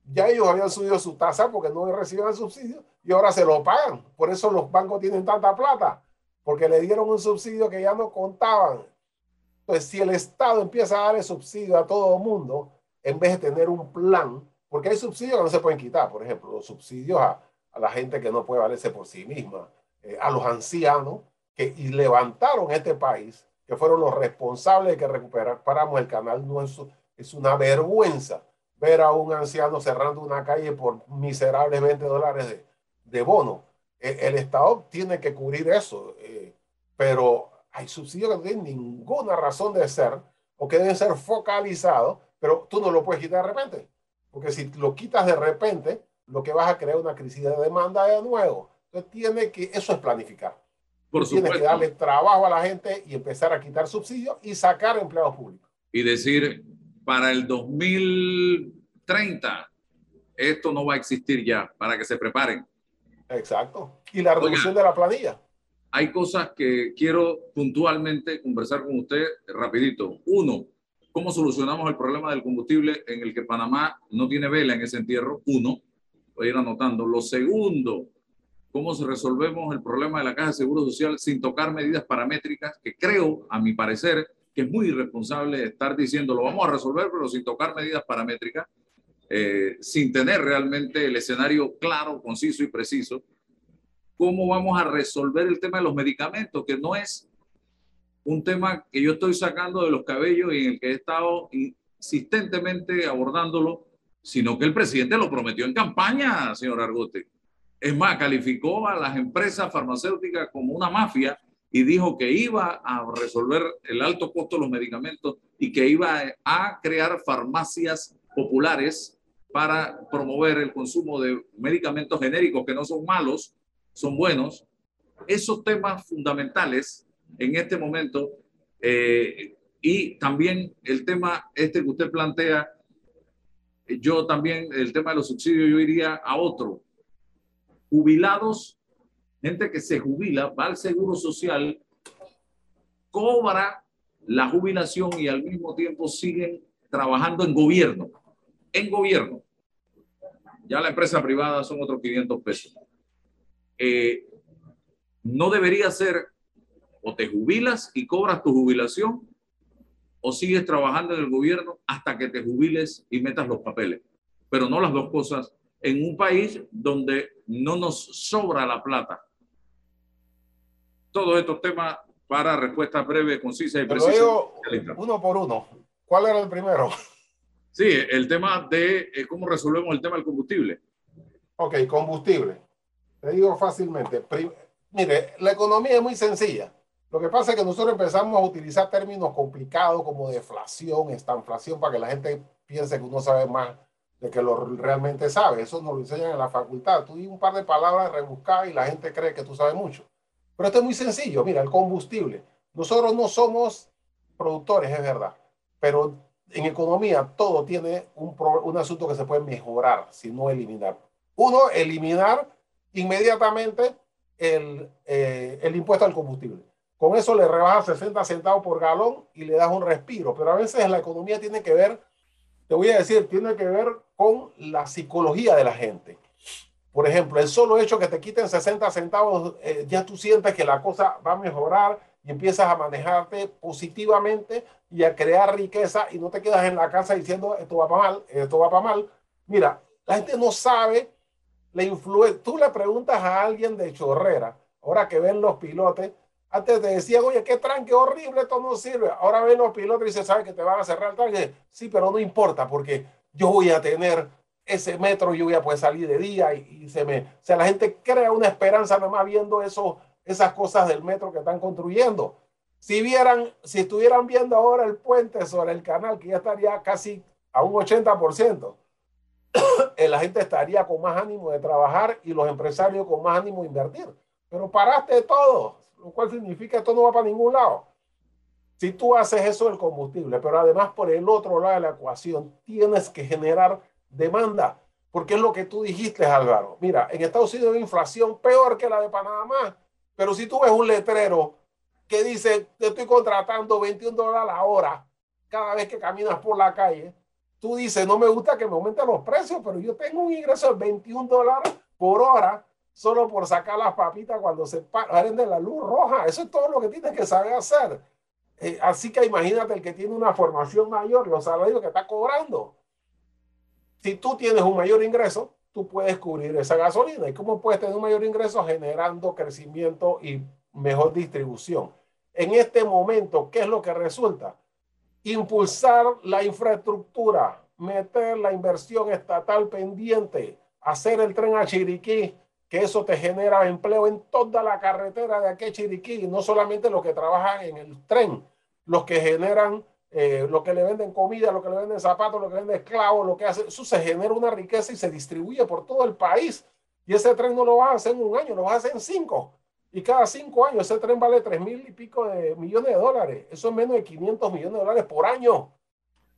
Speaker 2: ya ellos habían subido su tasa porque no recibían el subsidio y ahora se lo pagan. Por eso los bancos tienen tanta plata, porque le dieron un subsidio que ya no contaban. Entonces, si el Estado empieza a darle subsidio a todo el mundo, en vez de tener un plan, porque hay subsidios que no se pueden quitar, por ejemplo, los subsidios a, a la gente que no puede valerse por sí misma, eh, a los ancianos que y levantaron este país, que fueron los responsables de que recuperáramos el canal. No es, es una vergüenza ver a un anciano cerrando una calle por miserables 20 dólares de, de bono. El, el, Estado tiene que cubrir eso, eh, pero hay subsidios que no tienen ninguna razón de ser o que deben ser focalizados, pero tú no lo puedes quitar de repente, porque si lo quitas de repente, lo que vas a crear una crisis de demanda de nuevo. Entonces tiene que, eso es planificar. Por Tienes que darle trabajo a la gente y empezar a quitar subsidios y sacar empleados públicos.
Speaker 1: Y decir, para el 2030, esto no va a existir ya, para que se preparen.
Speaker 2: Exacto. Y la reducción de la planilla.
Speaker 1: Hay cosas que quiero puntualmente conversar con usted rapidito. Uno, ¿cómo solucionamos el problema del combustible en el que Panamá no tiene vela en ese entierro? Uno voy a ir anotando. Lo segundo, cómo resolvemos el problema de la Caja de Seguro Social sin tocar medidas paramétricas, que creo, a mi parecer, que es muy irresponsable estar diciendo lo vamos a resolver, pero sin tocar medidas paramétricas, eh, sin tener realmente el escenario claro, conciso y preciso. ¿Cómo vamos a resolver el tema de los medicamentos? Que no es un tema que yo estoy sacando de los cabellos y en el que he estado insistentemente abordándolo sino que el presidente lo prometió en campaña, señor Argote. Es más, calificó a las empresas farmacéuticas como una mafia y dijo que iba a resolver el alto costo de los medicamentos y que iba a crear farmacias populares para promover el consumo de medicamentos genéricos que no son malos, son buenos. Esos temas fundamentales en este momento eh, y también el tema este que usted plantea yo también, el tema de los subsidios, yo iría a otro. Jubilados, gente que se jubila, va al seguro social, cobra la jubilación y al mismo tiempo siguen trabajando en gobierno. En gobierno. Ya la empresa privada son otros 500 pesos. Eh, no debería ser o te jubilas y cobras tu jubilación o sigues trabajando en el gobierno hasta que te jubiles y metas los papeles. Pero no las dos cosas en un país donde no nos sobra la plata. Todos estos temas para respuesta breve, concisa y precisa.
Speaker 2: uno por uno. ¿Cuál era el primero?
Speaker 1: Sí, el tema de eh, cómo resolvemos el tema del combustible.
Speaker 2: Ok, combustible. Te digo fácilmente. mire, la economía es muy sencilla. Lo que pasa es que nosotros empezamos a utilizar términos complicados como deflación, estanflación, para que la gente piense que uno sabe más de que lo realmente sabe. Eso nos lo enseñan en la facultad. Tú di un par de palabras rebuscadas y la gente cree que tú sabes mucho. Pero esto es muy sencillo. Mira, el combustible. Nosotros no somos productores, es verdad. Pero en economía todo tiene un, un asunto que se puede mejorar, si no eliminar. Uno, eliminar inmediatamente el, eh, el impuesto al combustible. Con eso le rebajas 60 centavos por galón y le das un respiro. Pero a veces la economía tiene que ver, te voy a decir, tiene que ver con la psicología de la gente. Por ejemplo, el solo hecho que te quiten 60 centavos, eh, ya tú sientes que la cosa va a mejorar y empiezas a manejarte positivamente y a crear riqueza y no te quedas en la casa diciendo esto va para mal, esto va para mal. Mira, la gente no sabe la influencia. Tú le preguntas a alguien de chorrera, ahora que ven los pilotes, antes te decían, oye, qué tranque horrible, esto no sirve. Ahora ven los pilotos y se sabe que te van a cerrar el tranque. Sí, pero no importa porque yo voy a tener ese metro, yo voy a poder salir de día y, se me... O sea, la gente crea una esperanza nomás viendo eso, esas cosas del metro que están construyendo. Si vieran, si estuvieran viendo ahora el puente sobre el canal, que ya estaría casi a un 80%, <coughs> la gente estaría con más ánimo de trabajar y los empresarios con más ánimo de invertir. Pero paraste todo, lo cual significa esto no va para ningún lado. Si tú haces eso del combustible, pero además por el otro lado de la ecuación tienes que generar demanda, porque es lo que tú dijiste, Álvaro. Mira, en Estados Unidos hay inflación peor que la de Panamá, pero si tú ves un letrero que dice, te estoy contratando 21 dólares la hora cada vez que caminas por la calle, tú dices, no me gusta que me aumenten los precios, pero yo tengo un ingreso de 21 dólares por hora solo por sacar las papitas cuando se de la luz roja. Eso es todo lo que tienes que saber hacer. Eh, así que imagínate el que tiene una formación mayor, los salarios que está cobrando. Si tú tienes un mayor ingreso, tú puedes cubrir esa gasolina. ¿Y cómo puedes tener un mayor ingreso? Generando crecimiento y mejor distribución. En este momento, ¿qué es lo que resulta? Impulsar la infraestructura, meter la inversión estatal pendiente, hacer el tren a Chiriquí, que eso te genera empleo en toda la carretera de aquí Chiriquí, no solamente los que trabajan en el tren, los que generan, eh, lo que le venden comida, lo que le venden zapatos, lo que venden esclavos, lo que hace, eso se genera una riqueza y se distribuye por todo el país. Y ese tren no lo vas a hacer en un año, lo vas a hacer en cinco. Y cada cinco años ese tren vale tres mil y pico de millones de dólares. Eso es menos de 500 millones de dólares por año. O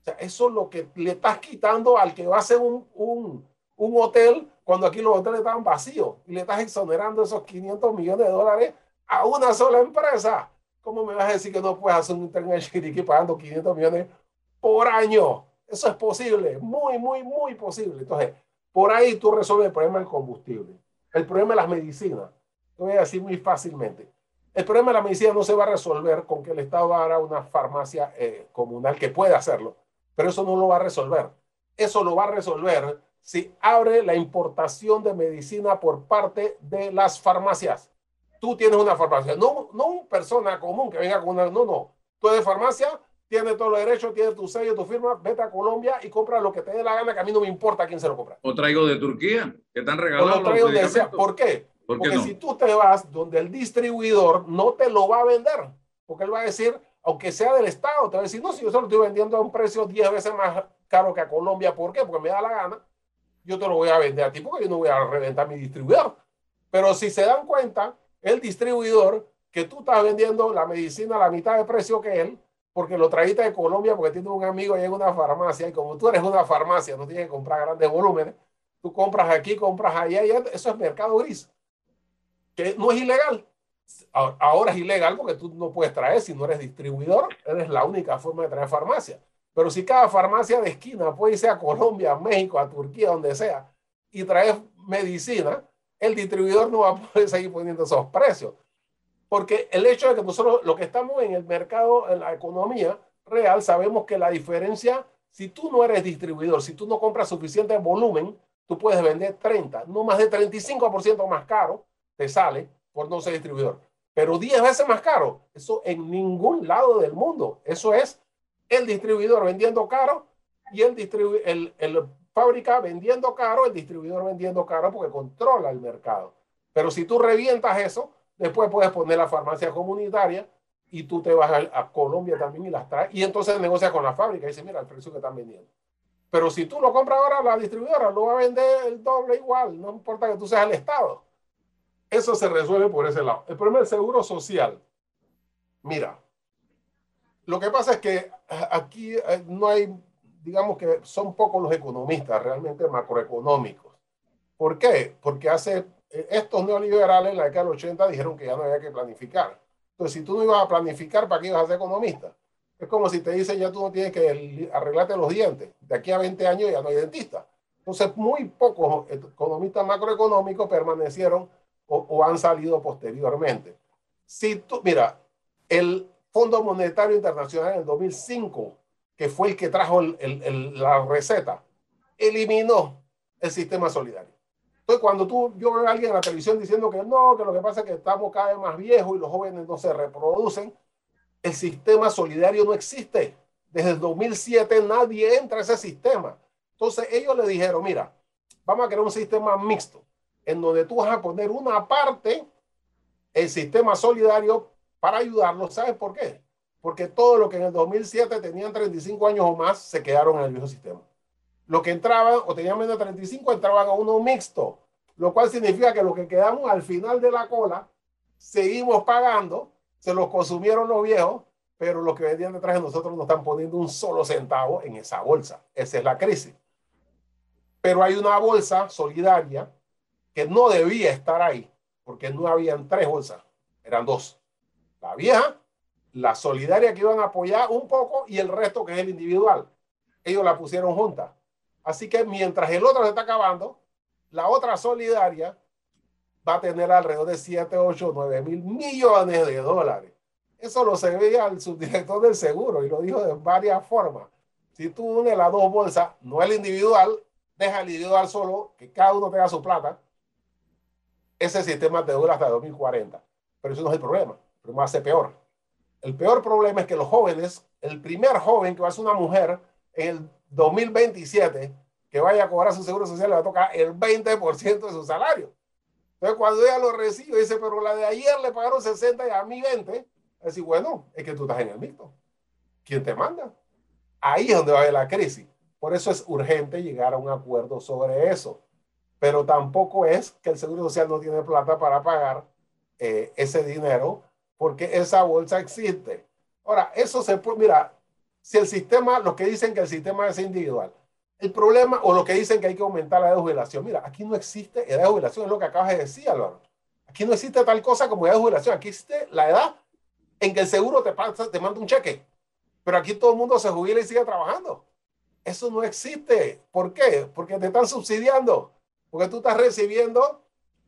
Speaker 2: sea, eso es lo que le estás quitando al que va a hacer un, un, un hotel cuando aquí los hoteles estaban vacíos y le estás exonerando esos 500 millones de dólares a una sola empresa. ¿Cómo me vas a decir que no puedes hacer un tren en Chiriquí pagando 500 millones por año? Eso es posible, muy, muy, muy posible. Entonces, por ahí tú resuelves el problema del combustible, el problema de las medicinas lo voy a decir muy fácilmente. El problema de la medicina no se va a resolver con que el Estado haga una farmacia eh, comunal que puede hacerlo, pero eso no lo va a resolver. Eso lo va a resolver si abre la importación de medicina por parte de las farmacias. Tú tienes una farmacia, no, no una persona común que venga con una, no, no. Tú eres farmacia, tienes todos los derechos, tienes tu sello, tu firma, vete a Colombia y compra lo que te dé la gana, que a mí no me importa quién se lo compra.
Speaker 1: O traigo de Turquía, que están regalando.
Speaker 2: traigo de ¿Por qué? porque si tú te vas donde el distribuidor no te lo va a vender, porque él va a decir, aunque sea del Estado, te va a decir, no, si yo solo estoy vendiendo a un precio 10 veces más caro que a Colombia, ¿por qué? Porque me da la gana, yo te lo voy a vender a ti porque yo no voy a reventar mi distribuidor. Pero si se dan cuenta, el distribuidor, que tú estás vendiendo la medicina a la mitad de precio que él, porque lo trajiste de Colombia porque tiene un amigo ahí en una farmacia y como tú eres una farmacia, no tienes que comprar grandes volúmenes, tú compras aquí, compras allá, y eso es mercado gris que no es ilegal. Ahora es ilegal porque tú no puedes traer, si no eres distribuidor, eres la única forma de traer farmacia. Pero si cada farmacia de esquina puede irse a Colombia, a México, a Turquía, donde sea, y traer medicina, el distribuidor no va a poder seguir poniendo esos precios. Porque el hecho de que nosotros, lo que estamos en el mercado, en la economía real, sabemos que la diferencia, si tú no eres distribuidor, si tú no compras suficiente volumen, tú puedes vender 30, no más de 35% más caro te sale por no ser distribuidor. Pero 10 veces más caro, eso en ningún lado del mundo. Eso es el distribuidor vendiendo caro y el, el, el fábrica vendiendo caro, el distribuidor vendiendo caro porque controla el mercado. Pero si tú revientas eso, después puedes poner la farmacia comunitaria y tú te vas a, Colombia también y las traes y entonces negocias con la fábrica y dice, mira, el precio que están vendiendo. Pero si tú lo compras ahora, la distribuidora lo va a vender el doble igual, no importa que tú seas el Estado. Eso se resuelve por ese lado. El problema del seguro social. Mira, lo que pasa es que aquí eh, no hay, digamos que son pocos los economistas realmente macroeconómicos. ¿Por qué? Porque hace eh, estos neoliberales en la década del 80 dijeron que ya no había que planificar. Entonces, si tú no ibas a planificar, ¿para qué ibas a ser economista? Es como si te dicen ya tú no tienes que arreglarte los dientes. De aquí a 20 años ya no hay dentista. Entonces, muy pocos economistas macroeconómicos permanecieron o, han salido posteriormente. Si tú, mira, el Fondo Monetario Internacional en el 2005, que fue el que trajo la receta, eliminó el sistema solidario. Entonces, cuando tú, yo veo a alguien en la televisión diciendo que no, que lo que pasa es que estamos cada vez más viejos y los jóvenes no se reproducen, el sistema solidario no existe. Desde el 2007 nadie entra a ese sistema. Entonces, ellos le dijeron, mira, vamos a crear un sistema mixto en donde tú vas a poner una parte, el sistema solidario, para ayudarlos. ¿Sabes por qué? Porque todo lo que en el 2007 tenían 35 años o más se quedaron en el viejo sistema. Lo que entraban o tenían menos de 35 entraban a uno mixto, lo cual significa que lo que quedamos al final de la cola seguimos pagando, se los consumieron los viejos, pero los que vendían detrás de nosotros no están poniendo un solo centavo en esa bolsa. Esa es la crisis. Pero hay una bolsa solidaria que no debía estar ahí, porque no habían tres bolsas, eran dos. La vieja, la solidaria que iban a apoyar un poco y el resto que es el individual. Ellos la pusieron juntas. Así que mientras el otro se está acabando, la otra solidaria va a tener alrededor de 7, 8, 9 mil millones de dólares. Eso lo se veía al subdirector del seguro y lo dijo de varias formas. Si tú unes las dos bolsas, no el individual, deja el individual solo, que cada uno tenga su plata, ese sistema te dura hasta 2040. Pero eso no es el problema. El problema hace peor. El peor problema es que los jóvenes, el primer joven que va a ser una mujer en el 2027, que vaya a cobrar su seguro social, le va a tocar el 20% de su salario. Entonces, cuando ella lo recibe, dice, pero la de ayer le pagaron 60 y a mí 20. Así, bueno, es que tú estás en el mixto. ¿Quién te manda? Ahí es donde va a haber la crisis. Por eso es urgente llegar a un acuerdo sobre eso. Pero tampoco es que el Seguro Social no tiene plata para pagar eh, ese dinero porque esa bolsa existe. Ahora, eso se puede, mira, si el sistema, los que dicen que el sistema es individual, el problema, o lo que dicen que hay que aumentar la edad de jubilación, mira, aquí no existe edad de jubilación, es lo que acabas de decir, Álvaro. Aquí no existe tal cosa como edad de jubilación, aquí existe la edad en que el seguro te, pasa, te manda un cheque, pero aquí todo el mundo se jubila y sigue trabajando. Eso no existe. ¿Por qué? Porque te están subsidiando, porque tú estás recibiendo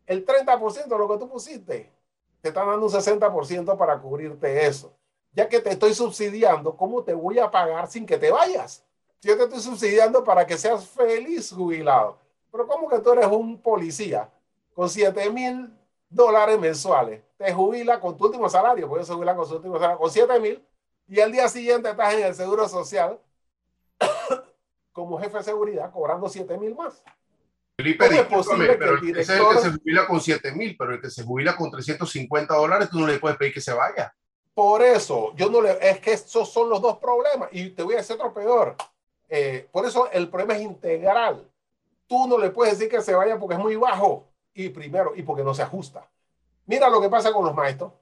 Speaker 2: el 30% de lo que tú pusiste. Te están dando un 60% para cubrirte eso. Ya que te estoy subsidiando, ¿cómo te voy a pagar sin que te vayas? Yo te estoy subsidiando para que seas feliz jubilado. Pero ¿cómo que tú eres un policía con 7 mil dólares mensuales? Te jubila con tu último salario, porque se jubila con su último salario, con 7 mil, y el día siguiente estás en el seguro social <coughs> como jefe de seguridad cobrando 7 mil más.
Speaker 3: Felipe, es posible pero el, director... es el que se jubila con 7 mil, pero el que se jubila con 350 dólares, tú no le puedes pedir que se vaya.
Speaker 2: Por eso, yo no le, es que esos son los dos problemas. Y te voy a decir otro peor. Eh, por eso el problema es integral. Tú no le puedes decir que se vaya porque es muy bajo y primero, y porque no se ajusta. Mira lo que pasa con los maestros.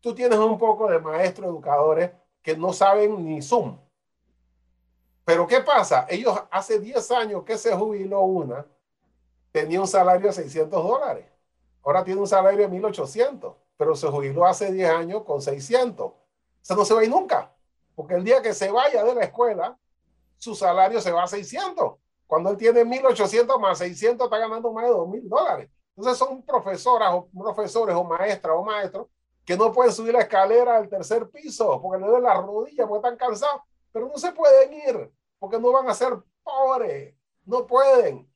Speaker 2: Tú tienes un poco de maestros educadores que no saben ni Zoom. Pero ¿qué pasa? Ellos hace 10 años que se jubiló una, tenía un salario de 600 dólares. Ahora tiene un salario de 1800, pero se jubiló hace 10 años con 600. Eso no se va a ir nunca, porque el día que se vaya de la escuela, su salario se va a 600. Cuando él tiene 1.800 más 600, está ganando más de 2.000 dólares. Entonces son profesoras o profesores o maestras o maestros que no pueden subir la escalera al tercer piso porque le duele la rodilla, porque están cansados, pero no se pueden ir porque no van a ser pobres, no pueden.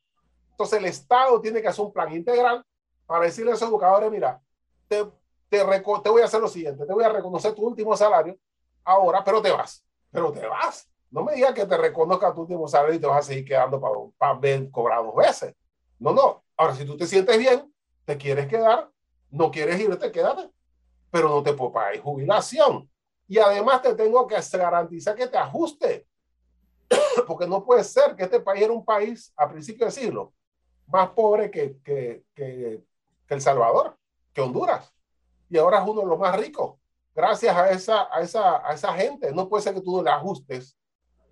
Speaker 2: Entonces el Estado tiene que hacer un plan integral para decirle a esos educadores, mira, te, te, te voy a hacer lo siguiente, te voy a reconocer tu último salario ahora, pero te vas, pero te vas. No me digas que te reconozca tu último salario y te vas a seguir quedando para, para ver cobrar dos veces. No, no. Ahora, si tú te sientes bien, te quieres quedar, no quieres irte, quédate. Pero no te puedo pagar jubilación. Y además te tengo que garantizar que te ajuste. <coughs> Porque no puede ser que este país era un país a principio de siglo más pobre que, que, que, que El Salvador, que Honduras. Y ahora es uno de los más ricos gracias a esa, a esa, a esa gente. No puede ser que tú no le ajustes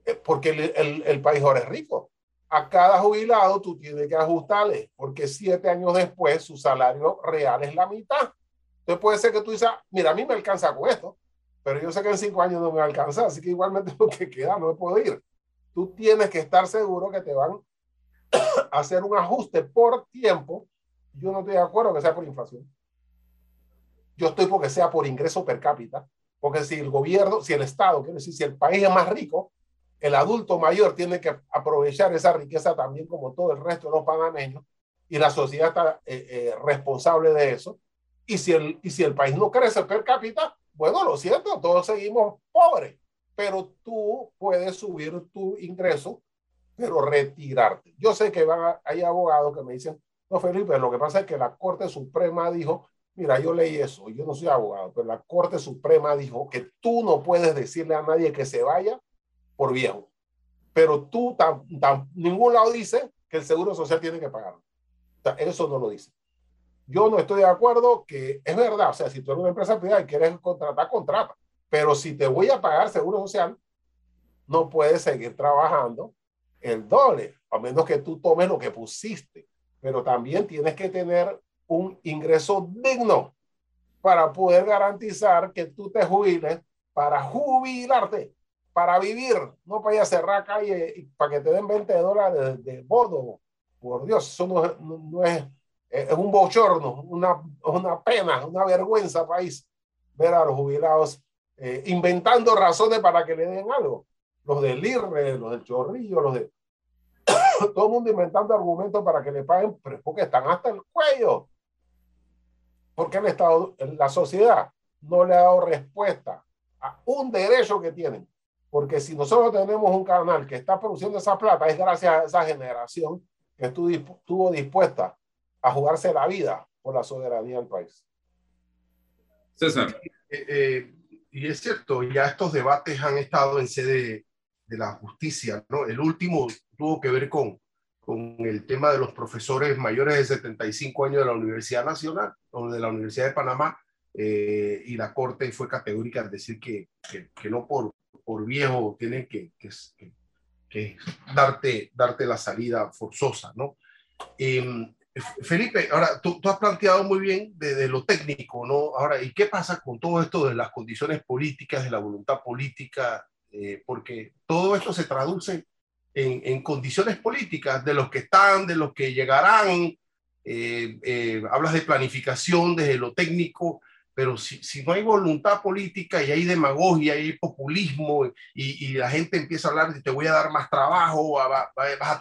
Speaker 2: eh, porque el, el, país ahora es rico. A cada jubilado tú tienes que ajustarle, porque siete años después su salario real es la mitad. Entonces puede ser que tú dices, mira, a mí me alcanza con esto, pero yo sé que en cinco años no me va a alcanzar, así que igualmente <laughs> lo que queda no puedo ir. Tú tienes que estar seguro que te van <coughs> hacer un ajuste por tiempo. Yo no estoy de acuerdo que sea por inflación. Yo estoy porque sea por ingreso per cápita, porque si el gobierno, si el Estado, quiero decir, si el país es más rico, el adulto mayor tiene que aprovechar esa riqueza también como todo el resto de los panameños y la sociedad está eh, eh, responsable de eso. Y si, el, y si el país no crece per cápita, bueno, lo siento, todos seguimos pobres, pero tú puedes subir tu ingreso, pero retirarte. Yo sé que van hay abogados que me dicen, no, Felipe, lo que pasa es que la Corte Suprema dijo, Mira, yo leí eso, yo no soy abogado, pero la Corte Suprema dijo que tú no puedes decirle a nadie que se vaya por viejo, pero tú, ningún lado dice que el Seguro Social tiene que pagar. eso no lo dice. Yo no estoy de acuerdo que es verdad, o sea, si tú eres una empresa privada y quieres contratar, contrata, pero si te voy a pagar Seguro Social, no puedes seguir trabajando el doble, a menos que tú tomes lo que pusiste, pero también tienes que tener un ingreso digno para poder garantizar que tú te jubiles para jubilarte, para vivir, no para ir a cerrar calle y para que te den 20 dólares de, bono. Por Dios, eso no, es, es un bochorno, una, una pena, una vergüenza país ver a los jubilados eh, inventando razones para que le den algo. Los del IRRE, los del Chorrillo, los de... <coughs> Todo el mundo inventando argumentos para que le paguen, pero porque están hasta el cuello porque el Estado, la sociedad no le ha dado respuesta a un derecho que tienen. Porque si nosotros tenemos un canal que está produciendo esa plata, es gracias a esa generación que estuvo dispuesta a jugarse la vida por la soberanía del país.
Speaker 3: César. Eh, eh, y es cierto, ya estos debates han estado en sede de la justicia, ¿no? El último tuvo que ver con con el tema de los profesores mayores de 75 años de la Universidad Nacional o de la Universidad de Panamá, eh, y la Corte fue categórica al decir que, que, no por, por viejo tienen que, que, darte, darte la salida forzosa, ¿no? Em, Felipe, ahora tú, tú, has planteado muy bien desde lo técnico, ¿no? Ahora, ¿y qué pasa con todo esto de las condiciones políticas, de la voluntad política? Eh, porque todo esto se traduce en, condiciones políticas de los que están, de los que llegarán. Eh, eh, hablas de planificación desde lo técnico, pero si, si, no hay voluntad política y hay demagogia, y hay populismo y, y, la gente empieza a hablar de te voy a dar más trabajo,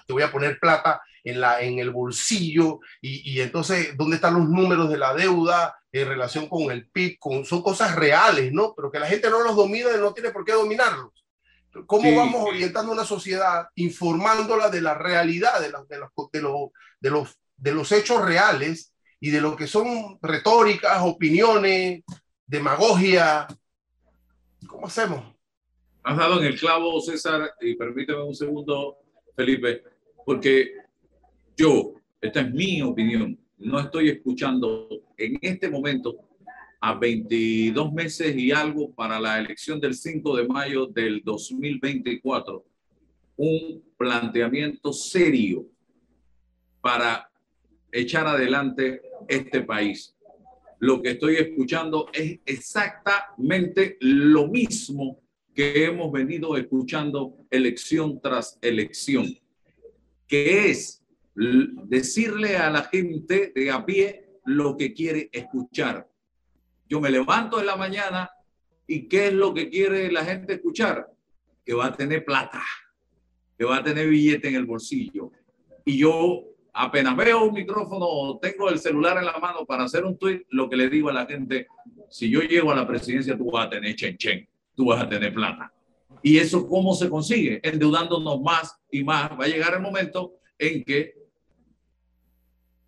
Speaker 3: te voy a poner plata en, la, en el bolsillo y, y, entonces, ¿dónde están los números de la deuda en relación con el PIB? Con, son cosas reales, ¿no? Pero que la gente no los domina y no tiene por qué dominarlos. ¿Cómo vamos orientando una sociedad, informándola de la realidad, de, los, de, los, de, los, de los hechos reales y de lo que son retóricas, opiniones, demagogia? ¿Cómo hacemos?
Speaker 1: Has dado en el clavo, César, y permíteme un segundo, Felipe, porque yo, esta es mi opinión, no estoy escuchando en este momento a 22 meses y algo para la elección del 5 de mayo del 2024, un planteamiento serio para echar adelante este país. Lo que estoy escuchando es exactamente lo mismo que hemos venido escuchando elección tras elección, que es decirle a la gente de a pie lo que quiere escuchar yo me levanto en la mañana y ¿qué es lo que quiere la gente escuchar? Que va a tener plata, que va a tener billete en el bolsillo. Y yo apenas veo un micrófono o tengo el celular en la mano para hacer un tweet, lo que le digo a la gente, si yo llego a la presidencia, tú vas a tener chen chen, tú vas a tener plata. ¿Y eso cómo se consigue? Endeudándonos más y más. Va a llegar el momento en que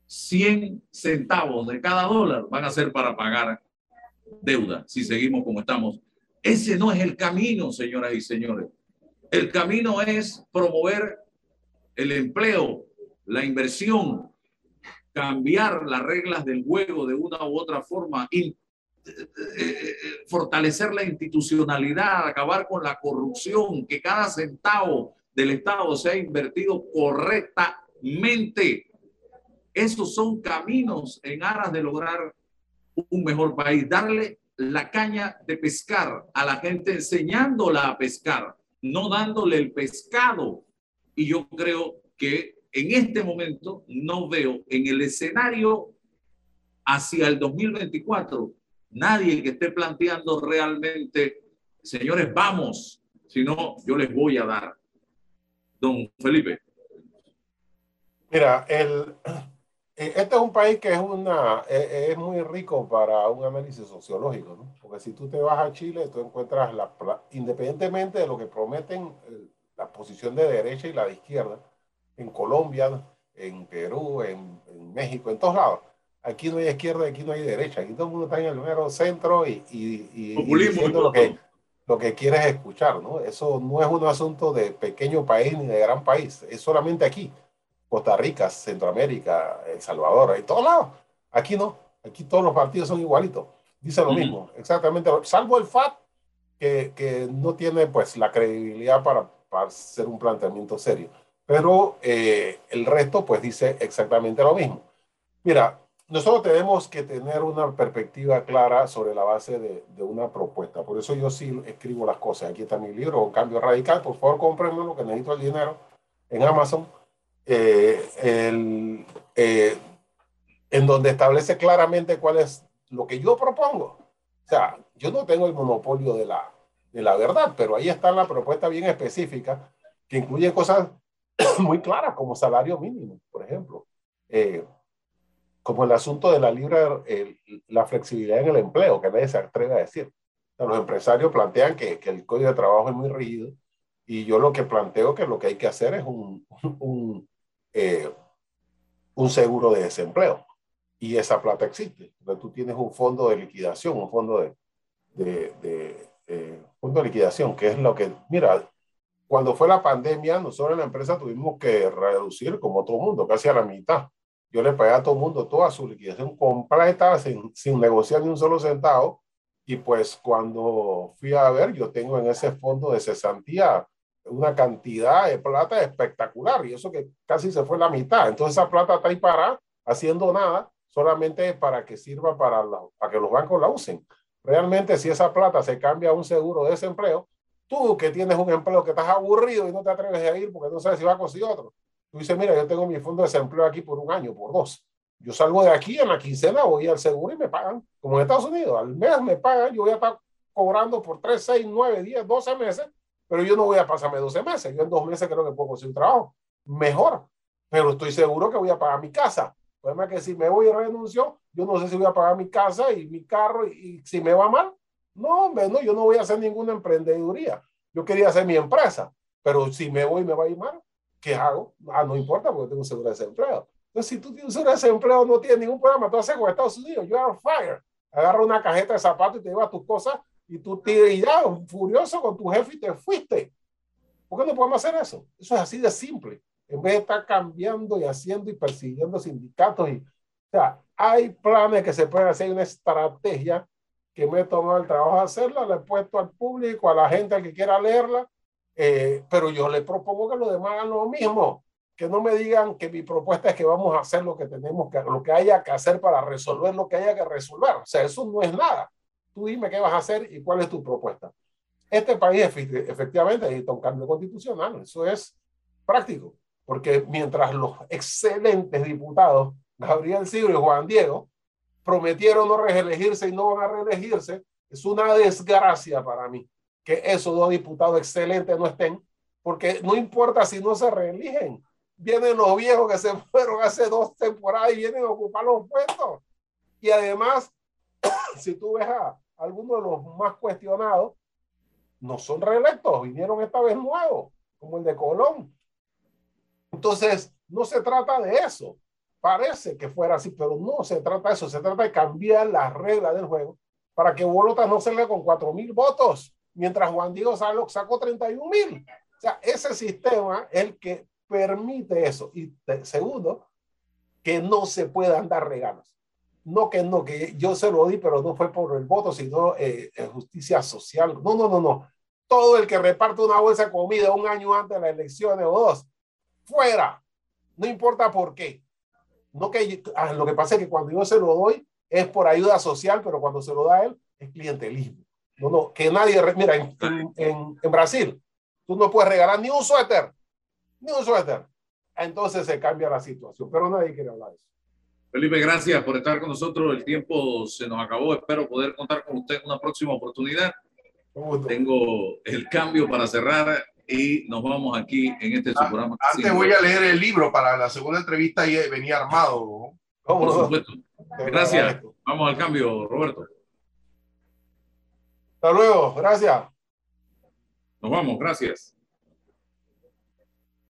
Speaker 1: 100 centavos de cada dólar van a ser para pagar deuda si seguimos como estamos. Ese no es el camino, señoras y señores. El camino es promover el empleo, la inversión, cambiar las reglas del juego de una u otra forma, y, eh, eh, fortalecer la institucionalidad, acabar con la corrupción, que cada centavo del Estado sea invertido correctamente. Esos son caminos en aras de lograr un mejor país, darle la caña de pescar a la gente, enseñándola a pescar, no dándole el pescado. Y yo creo que en este momento no veo en el escenario hacia el 2024 nadie que esté planteando realmente, señores, vamos, si no, yo les voy a dar. Don Felipe.
Speaker 2: Mira, el, eh, este es un país que es, una, eh, es muy rico para un análisis sociológico, ¿no? Porque si tú te vas a Chile, tú encuentras, la, independientemente de lo que prometen eh, la posición de derecha y la de izquierda, en Colombia, en Perú, en, en México, en todos lados, aquí no hay izquierda, aquí no hay derecha, aquí todo el mundo está en el mero centro y, y, y,
Speaker 1: Populismo
Speaker 2: y lo que, lo que quieres escuchar, ¿no? Eso no es un asunto de pequeño país ni de gran país, es solamente aquí. Costa Rica, Centroamérica, El Salvador, en todos lados. Aquí no, aquí todos los partidos son igualitos. Dice lo mismo, exactamente, salvo el FAT, que, que, no tiene pues la credibilidad para, para hacer un planteamiento serio. Pero eh, el resto pues dice exactamente lo mismo. Mira, nosotros tenemos que tener una perspectiva clara sobre la base de, de, una propuesta. Por eso yo sí escribo las cosas. Aquí está mi libro, Un Cambio Radical. Por favor, cómprenmelo, que necesito el dinero en Amazon. Eh, el, eh, en donde establece claramente cuál es lo que yo propongo. O sea, yo no tengo el monopolio de la, de la verdad, pero ahí está la propuesta bien específica que incluye cosas <coughs> muy claras como salario mínimo, por ejemplo. Eh, como el asunto de la libre, el, la flexibilidad en el empleo, que nadie se atreve a decir. O sea, los empresarios plantean que, que, el código de trabajo es muy rígido y yo lo que planteo que lo que hay que hacer es un, <laughs> un, eh, un seguro de desempleo. Y esa plata existe. Entonces tú tienes un fondo de liquidación, un fondo de, de, de eh, fondo de liquidación, que es lo que, mira, cuando fue la pandemia, nosotros en la empresa tuvimos que reducir como todo mundo, casi a la mitad yo le pagué a todo mundo toda su liquidación completa sin, sin negociar ni un solo centavo. Y pues cuando fui a ver, yo tengo en ese fondo de cesantía una cantidad de plata espectacular y eso que casi se fue la mitad. Entonces esa plata está ahí para haciendo nada, solamente para que sirva para, la, para que los bancos la usen. Realmente si esa plata se cambia a un seguro de desempleo, tú que tienes un empleo que estás aburrido y no te atreves a ir porque no sabes si va a conseguir otro, Tú dices, mira, yo tengo mi fondo de desempleo aquí por un año, por dos. Yo salgo de aquí en la quincena, voy al seguro y me pagan, como en Estados Unidos, al mes me pagan, yo voy a estar cobrando por 3, 6, 9, 10, 12 meses, pero yo no voy a pasarme 12 meses, yo en dos meses creo que puedo conseguir un trabajo mejor, pero estoy seguro que voy a pagar mi casa. El problema es que si me voy y renuncio, yo no sé si voy a pagar mi casa y mi carro y, y si me va mal, no, hombre, no, yo no voy a hacer ninguna emprendeduría. Yo quería hacer mi empresa, pero si me voy me va a mal, ¿qué hago? Ah, no importa porque tengo un seguro de desempleo. Entonces, si tú tienes un seguro de desempleo, no tienes ningún problema. Tú haces con Estados Unidos, you are fire. Agarra una cajeta de zapatos y te llevas tus cosas y tú te ya, furioso con tu jefe y te fuiste. ¿Por qué no podemos hacer eso? Eso es así de simple. En vez de estar cambiando y haciendo y persiguiendo sindicatos. Y, o sea, hay planes que se pueden hacer, hay una estrategia que me he tomado el trabajo de hacerla, la he puesto al público, a la gente que quiera leerla eh, pero yo le propongo que los demás hagan lo mismo, que no me digan que mi propuesta es que vamos a hacer lo que tenemos que, lo que haya que hacer para resolver lo que haya que resolver. O sea, eso no es nada. Tú dime qué vas a hacer y cuál es tu propuesta. Este país efectivamente necesita un cambio constitucional, eso es práctico, porque mientras los excelentes diputados Gabriel Siglo y Juan Diego prometieron no reelegirse y no van a reelegirse, es una desgracia para mí que esos dos diputados excelentes no estén, porque no importa si no se reeligen, vienen los viejos que se <laughs> fueron hace dos temporadas y vienen a ocupar los puestos. Y además, <coughs> si tú ves a algunos de los más cuestionados, no son reelectos, vinieron esta vez nuevos, como el de Colón. Entonces, no se trata de eso. Parece que fuera así, pero no se trata de eso. Se trata de cambiar las reglas del juego para que Bolota no salga con cuatro mil votos mientras Juan Diego Salo sacó 31 mil. O sea, ese sistema es el que permite eso. Y segundo, que no se puedan dar regalos. No que no, que yo se lo di, pero no fue por el voto, sino eh, justicia social. No, no, no, no. Todo el que reparte una bolsa de comida un año antes de las elecciones o dos, fuera. No importa por qué. No que ah, lo que pasa es que cuando yo se lo doy es por ayuda social, pero cuando se lo da a él es clientelismo. No, no, que nadie, mira, en, en, en, Brasil, tú no puedes regalar ni un suéter, ni un suéter. Entonces se cambia la situación, pero nadie quiere hablar de eso.
Speaker 1: Felipe, gracias por estar con nosotros. El tiempo se nos acabó. Espero poder contar con usted en una próxima oportunidad. Tengo el cambio para cerrar y nos vamos aquí en este
Speaker 3: ah,
Speaker 1: programa.
Speaker 3: Antes voy a leer el libro para la segunda entrevista y venía armado.
Speaker 1: Por supuesto. Gracias. Vamos al cambio, Roberto.
Speaker 2: Hasta luego, gracias.
Speaker 1: Nos vamos, gracias.